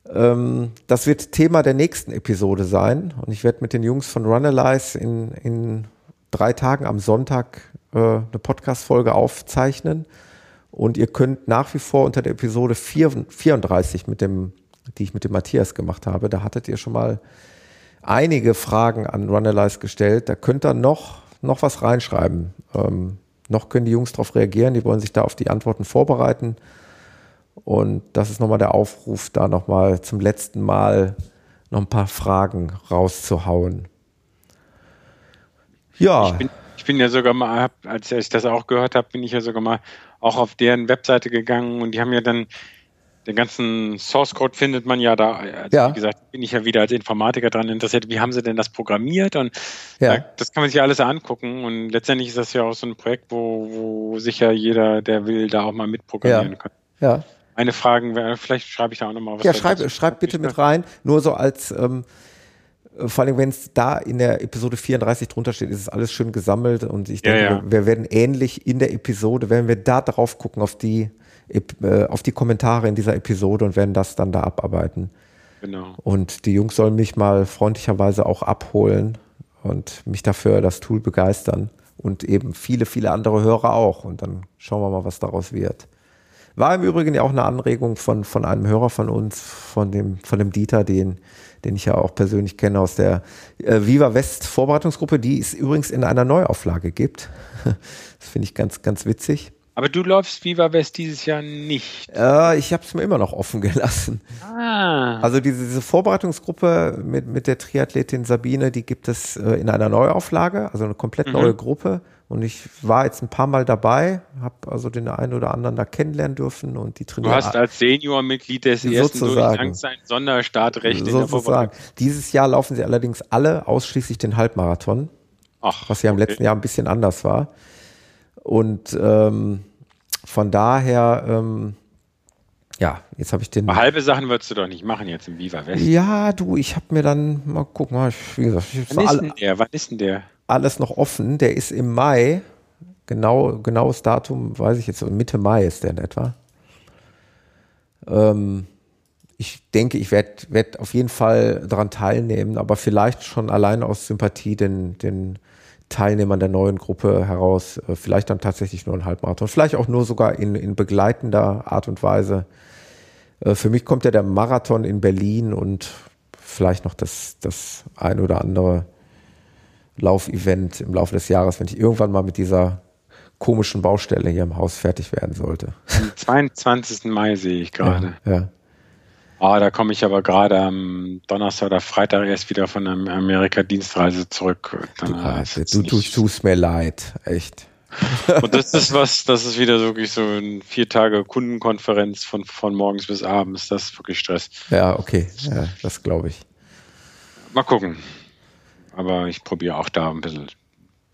Ähm, das wird Thema der nächsten Episode sein und ich werde mit den Jungs von Runalyze in, in drei Tagen am Sonntag äh, eine Podcast-Folge aufzeichnen. Und ihr könnt nach wie vor unter der Episode 4, 34 mit dem, die ich mit dem Matthias gemacht habe, da hattet ihr schon mal einige Fragen an Runalyze gestellt. Da könnt ihr noch, noch was reinschreiben. Ähm, noch können die Jungs darauf reagieren, die wollen sich da auf die Antworten vorbereiten. Und das ist nochmal der Aufruf, da nochmal zum letzten Mal noch ein paar Fragen rauszuhauen. Ja. Ich bin, ich bin ja sogar mal, als ich das auch gehört habe, bin ich ja sogar mal auch auf deren Webseite gegangen und die haben ja dann den ganzen Source Code findet man ja da. Also ja. Wie gesagt, bin ich ja wieder als Informatiker dran interessiert. Wie haben sie denn das programmiert? Und ja. da, das kann man sich ja alles angucken. Und letztendlich ist das ja auch so ein Projekt, wo, wo sicher jeder, der will, da auch mal mitprogrammieren ja. kann. Ja. Eine Frage, vielleicht schreibe ich da auch nochmal was. Ja, schreib, schreib bitte mit rein. Nur so als, ähm, vor allem, wenn es da in der Episode 34 drunter steht, ist es alles schön gesammelt und ich denke, wir werden ähnlich in der Episode, werden wir da drauf gucken auf die äh, auf die Kommentare in dieser Episode und werden das dann da abarbeiten. Genau. Und die Jungs sollen mich mal freundlicherweise auch abholen und mich dafür das Tool begeistern und eben viele, viele andere Hörer auch. Und dann schauen wir mal, was daraus wird. War im Übrigen ja auch eine Anregung von, von einem Hörer von uns, von dem, von dem Dieter, den, den ich ja auch persönlich kenne aus der äh, Viva West Vorbereitungsgruppe, die es übrigens in einer Neuauflage gibt. Das finde ich ganz, ganz witzig. Aber du läufst Viva West dieses Jahr nicht. Äh, ich habe es mir immer noch offen gelassen. Ah. Also diese, diese Vorbereitungsgruppe mit, mit der Triathletin Sabine, die gibt es äh, in einer Neuauflage, also eine komplett mhm. neue Gruppe. Und ich war jetzt ein paar Mal dabei, habe also den einen oder anderen da kennenlernen dürfen und die trainieren. Du hast als Seniormitglied des ersten Durchgangs ein Sonderstartrecht sozusagen. in der Vorbereitung. Dieses Jahr laufen sie allerdings alle ausschließlich den Halbmarathon, Ach, was ja im okay. letzten Jahr ein bisschen anders war. Und ähm, von daher, ähm, ja, jetzt habe ich den. halbe Sachen würdest du doch nicht machen jetzt im Viva West. Ja, du, ich habe mir dann mal gucken, mal, wie gesagt, ich Wann ist denn der? Wann ist denn der? Alles noch offen. Der ist im Mai. Genau, genaues Datum weiß ich jetzt. Mitte Mai ist der in etwa. Ähm, ich denke, ich werde werd auf jeden Fall daran teilnehmen, aber vielleicht schon allein aus Sympathie den, den Teilnehmern der neuen Gruppe heraus, äh, vielleicht dann tatsächlich nur ein Halbmarathon, vielleicht auch nur sogar in, in begleitender Art und Weise. Äh, für mich kommt ja der Marathon in Berlin und vielleicht noch das, das ein oder andere Laufevent im Laufe des Jahres, wenn ich irgendwann mal mit dieser komischen Baustelle hier im Haus fertig werden sollte. Am 22. Mai sehe ich gerade. Ja, ja. Ah, da komme ich aber gerade am Donnerstag oder Freitag erst wieder von der Amerika-Dienstreise zurück. Dann, du, du, du tust mir leid, echt. Und das ist was, das ist wieder wirklich so eine vier Tage Kundenkonferenz von, von morgens bis abends. Das ist wirklich Stress. Ja, okay. Ja, das glaube ich. Mal gucken. Aber ich probiere auch da ein bisschen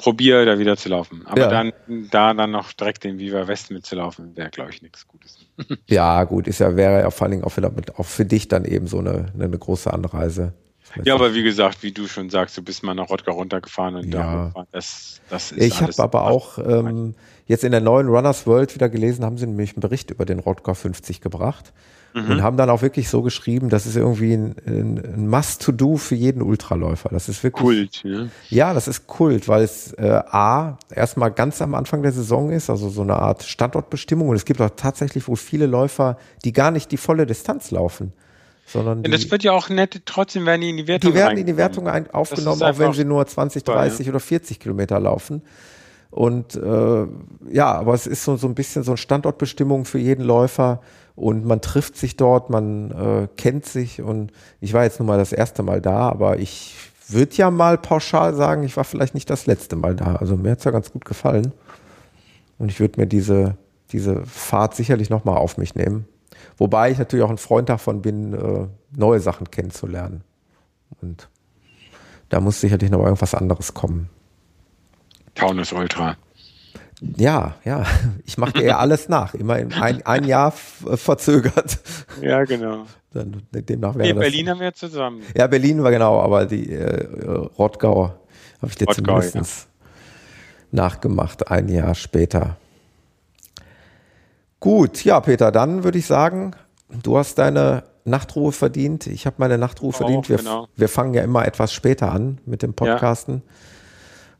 probiere da wieder zu laufen. Aber ja. dann da dann noch direkt den Viva West mitzulaufen, wäre, glaube ich, nichts Gutes. ja, gut, ist ja, wäre ja vor allen Dingen auch, mit, auch für dich dann eben so eine, eine große Anreise. Ja, aber wie gesagt, wie du schon sagst, du bist mal nach Rottgau runtergefahren und ja. da das, das ist Ich habe aber auch ähm, jetzt in der neuen Runners World wieder gelesen, haben sie nämlich einen Bericht über den Rottgau 50 gebracht mhm. und haben dann auch wirklich so geschrieben, das ist irgendwie ein, ein Must-to-Do für jeden Ultraläufer. Das ist wirklich Kult. Ja, ja das ist Kult, weil es äh, a erstmal ganz am Anfang der Saison ist, also so eine Art Standortbestimmung und es gibt auch tatsächlich wohl viele Läufer, die gar nicht die volle Distanz laufen. Sondern die, das wird ja auch nett, trotzdem werden die in die Wertung Die werden in die Wertung ein, aufgenommen, auch wenn sie nur 20, 30 ja. oder 40 Kilometer laufen. Und äh, ja, aber es ist so, so ein bisschen so eine Standortbestimmung für jeden Läufer und man trifft sich dort, man äh, kennt sich und ich war jetzt nun mal das erste Mal da, aber ich würde ja mal pauschal sagen, ich war vielleicht nicht das letzte Mal da. Also mir hat's ja ganz gut gefallen und ich würde mir diese, diese Fahrt sicherlich nochmal auf mich nehmen. Wobei ich natürlich auch ein Freund davon bin, äh, neue Sachen kennenzulernen. Und da muss sicherlich noch irgendwas anderes kommen. Taunus Ultra. Ja, ja. Ich mache dir ja alles nach. Immer ein, ein Jahr verzögert. Ja, genau. Dann, demnach wäre nee, Berlin haben wir zusammen. Ja, Berlin war genau, aber die äh, Rottgau habe ich dir Rottgau, zumindest ja. nachgemacht, ein Jahr später. Gut, ja, Peter, dann würde ich sagen, du hast deine Nachtruhe verdient. Ich habe meine Nachtruhe oh, verdient. Wir, genau. wir fangen ja immer etwas später an mit dem Podcasten. Ja.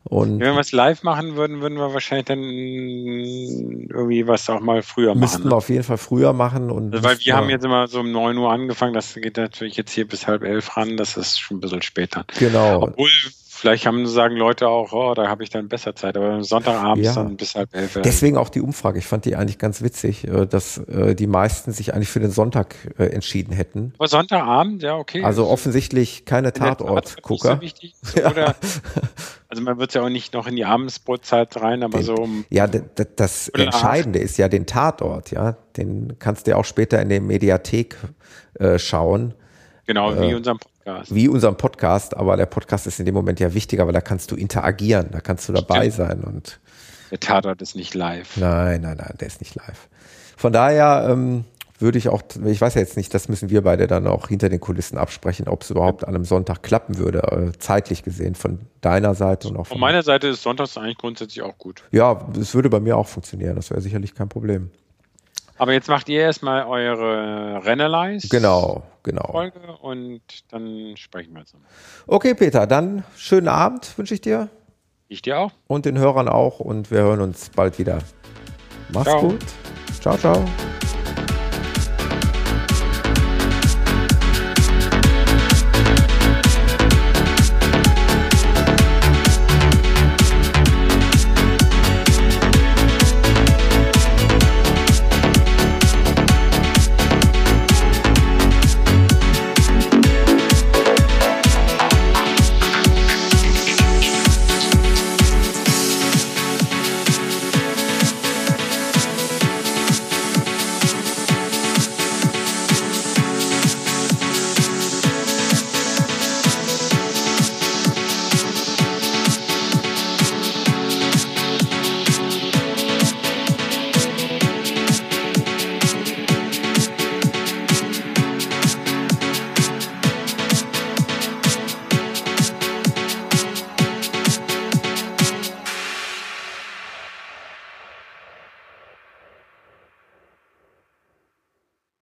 Und Wenn wir was live machen würden, würden wir wahrscheinlich dann irgendwie was auch mal früher machen. Müssten wir auf jeden Fall früher machen. Und also weil wir haben jetzt immer so um 9 Uhr angefangen, das geht natürlich jetzt hier bis halb elf ran, das ist schon ein bisschen später. Genau. Obwohl Vielleicht haben, sagen Leute auch, oh, da habe ich dann besser Zeit, aber Sonntagabends ja. dann bis halb elf. Deswegen auch die Umfrage. Ich fand die eigentlich ganz witzig, äh, dass äh, die meisten sich eigentlich für den Sonntag äh, entschieden hätten. Aber Sonntagabend, ja, okay. Also offensichtlich keine Tatortgucker. So ja. also man wird ja auch nicht noch in die Abendsbrotzeit rein, aber den, so um. Ja, das Entscheidende ist ja den Tatort, ja. Den kannst du ja auch später in der Mediathek äh, schauen. Genau, wie äh, unserem Podcast. Wie unserem Podcast, aber der Podcast ist in dem Moment ja wichtiger, weil da kannst du interagieren, da kannst du dabei Stimmt. sein und. Der Tatort ist nicht live. Nein, nein, nein, der ist nicht live. Von daher ähm, würde ich auch, ich weiß ja jetzt nicht, das müssen wir beide dann auch hinter den Kulissen absprechen, ob es überhaupt an einem Sonntag klappen würde, äh, zeitlich gesehen, von deiner Seite und auch von. Von meiner Seite ist Sonntags eigentlich grundsätzlich auch gut. Ja, es würde bei mir auch funktionieren, das wäre sicherlich kein Problem. Aber jetzt macht ihr erstmal eure Rennerleis. Genau, genau. Folge und dann sprechen wir zusammen. Okay, Peter, dann schönen Abend wünsche ich dir. Ich dir auch. Und den Hörern auch und wir hören uns bald wieder. Mach's ciao. gut. Ciao, ciao.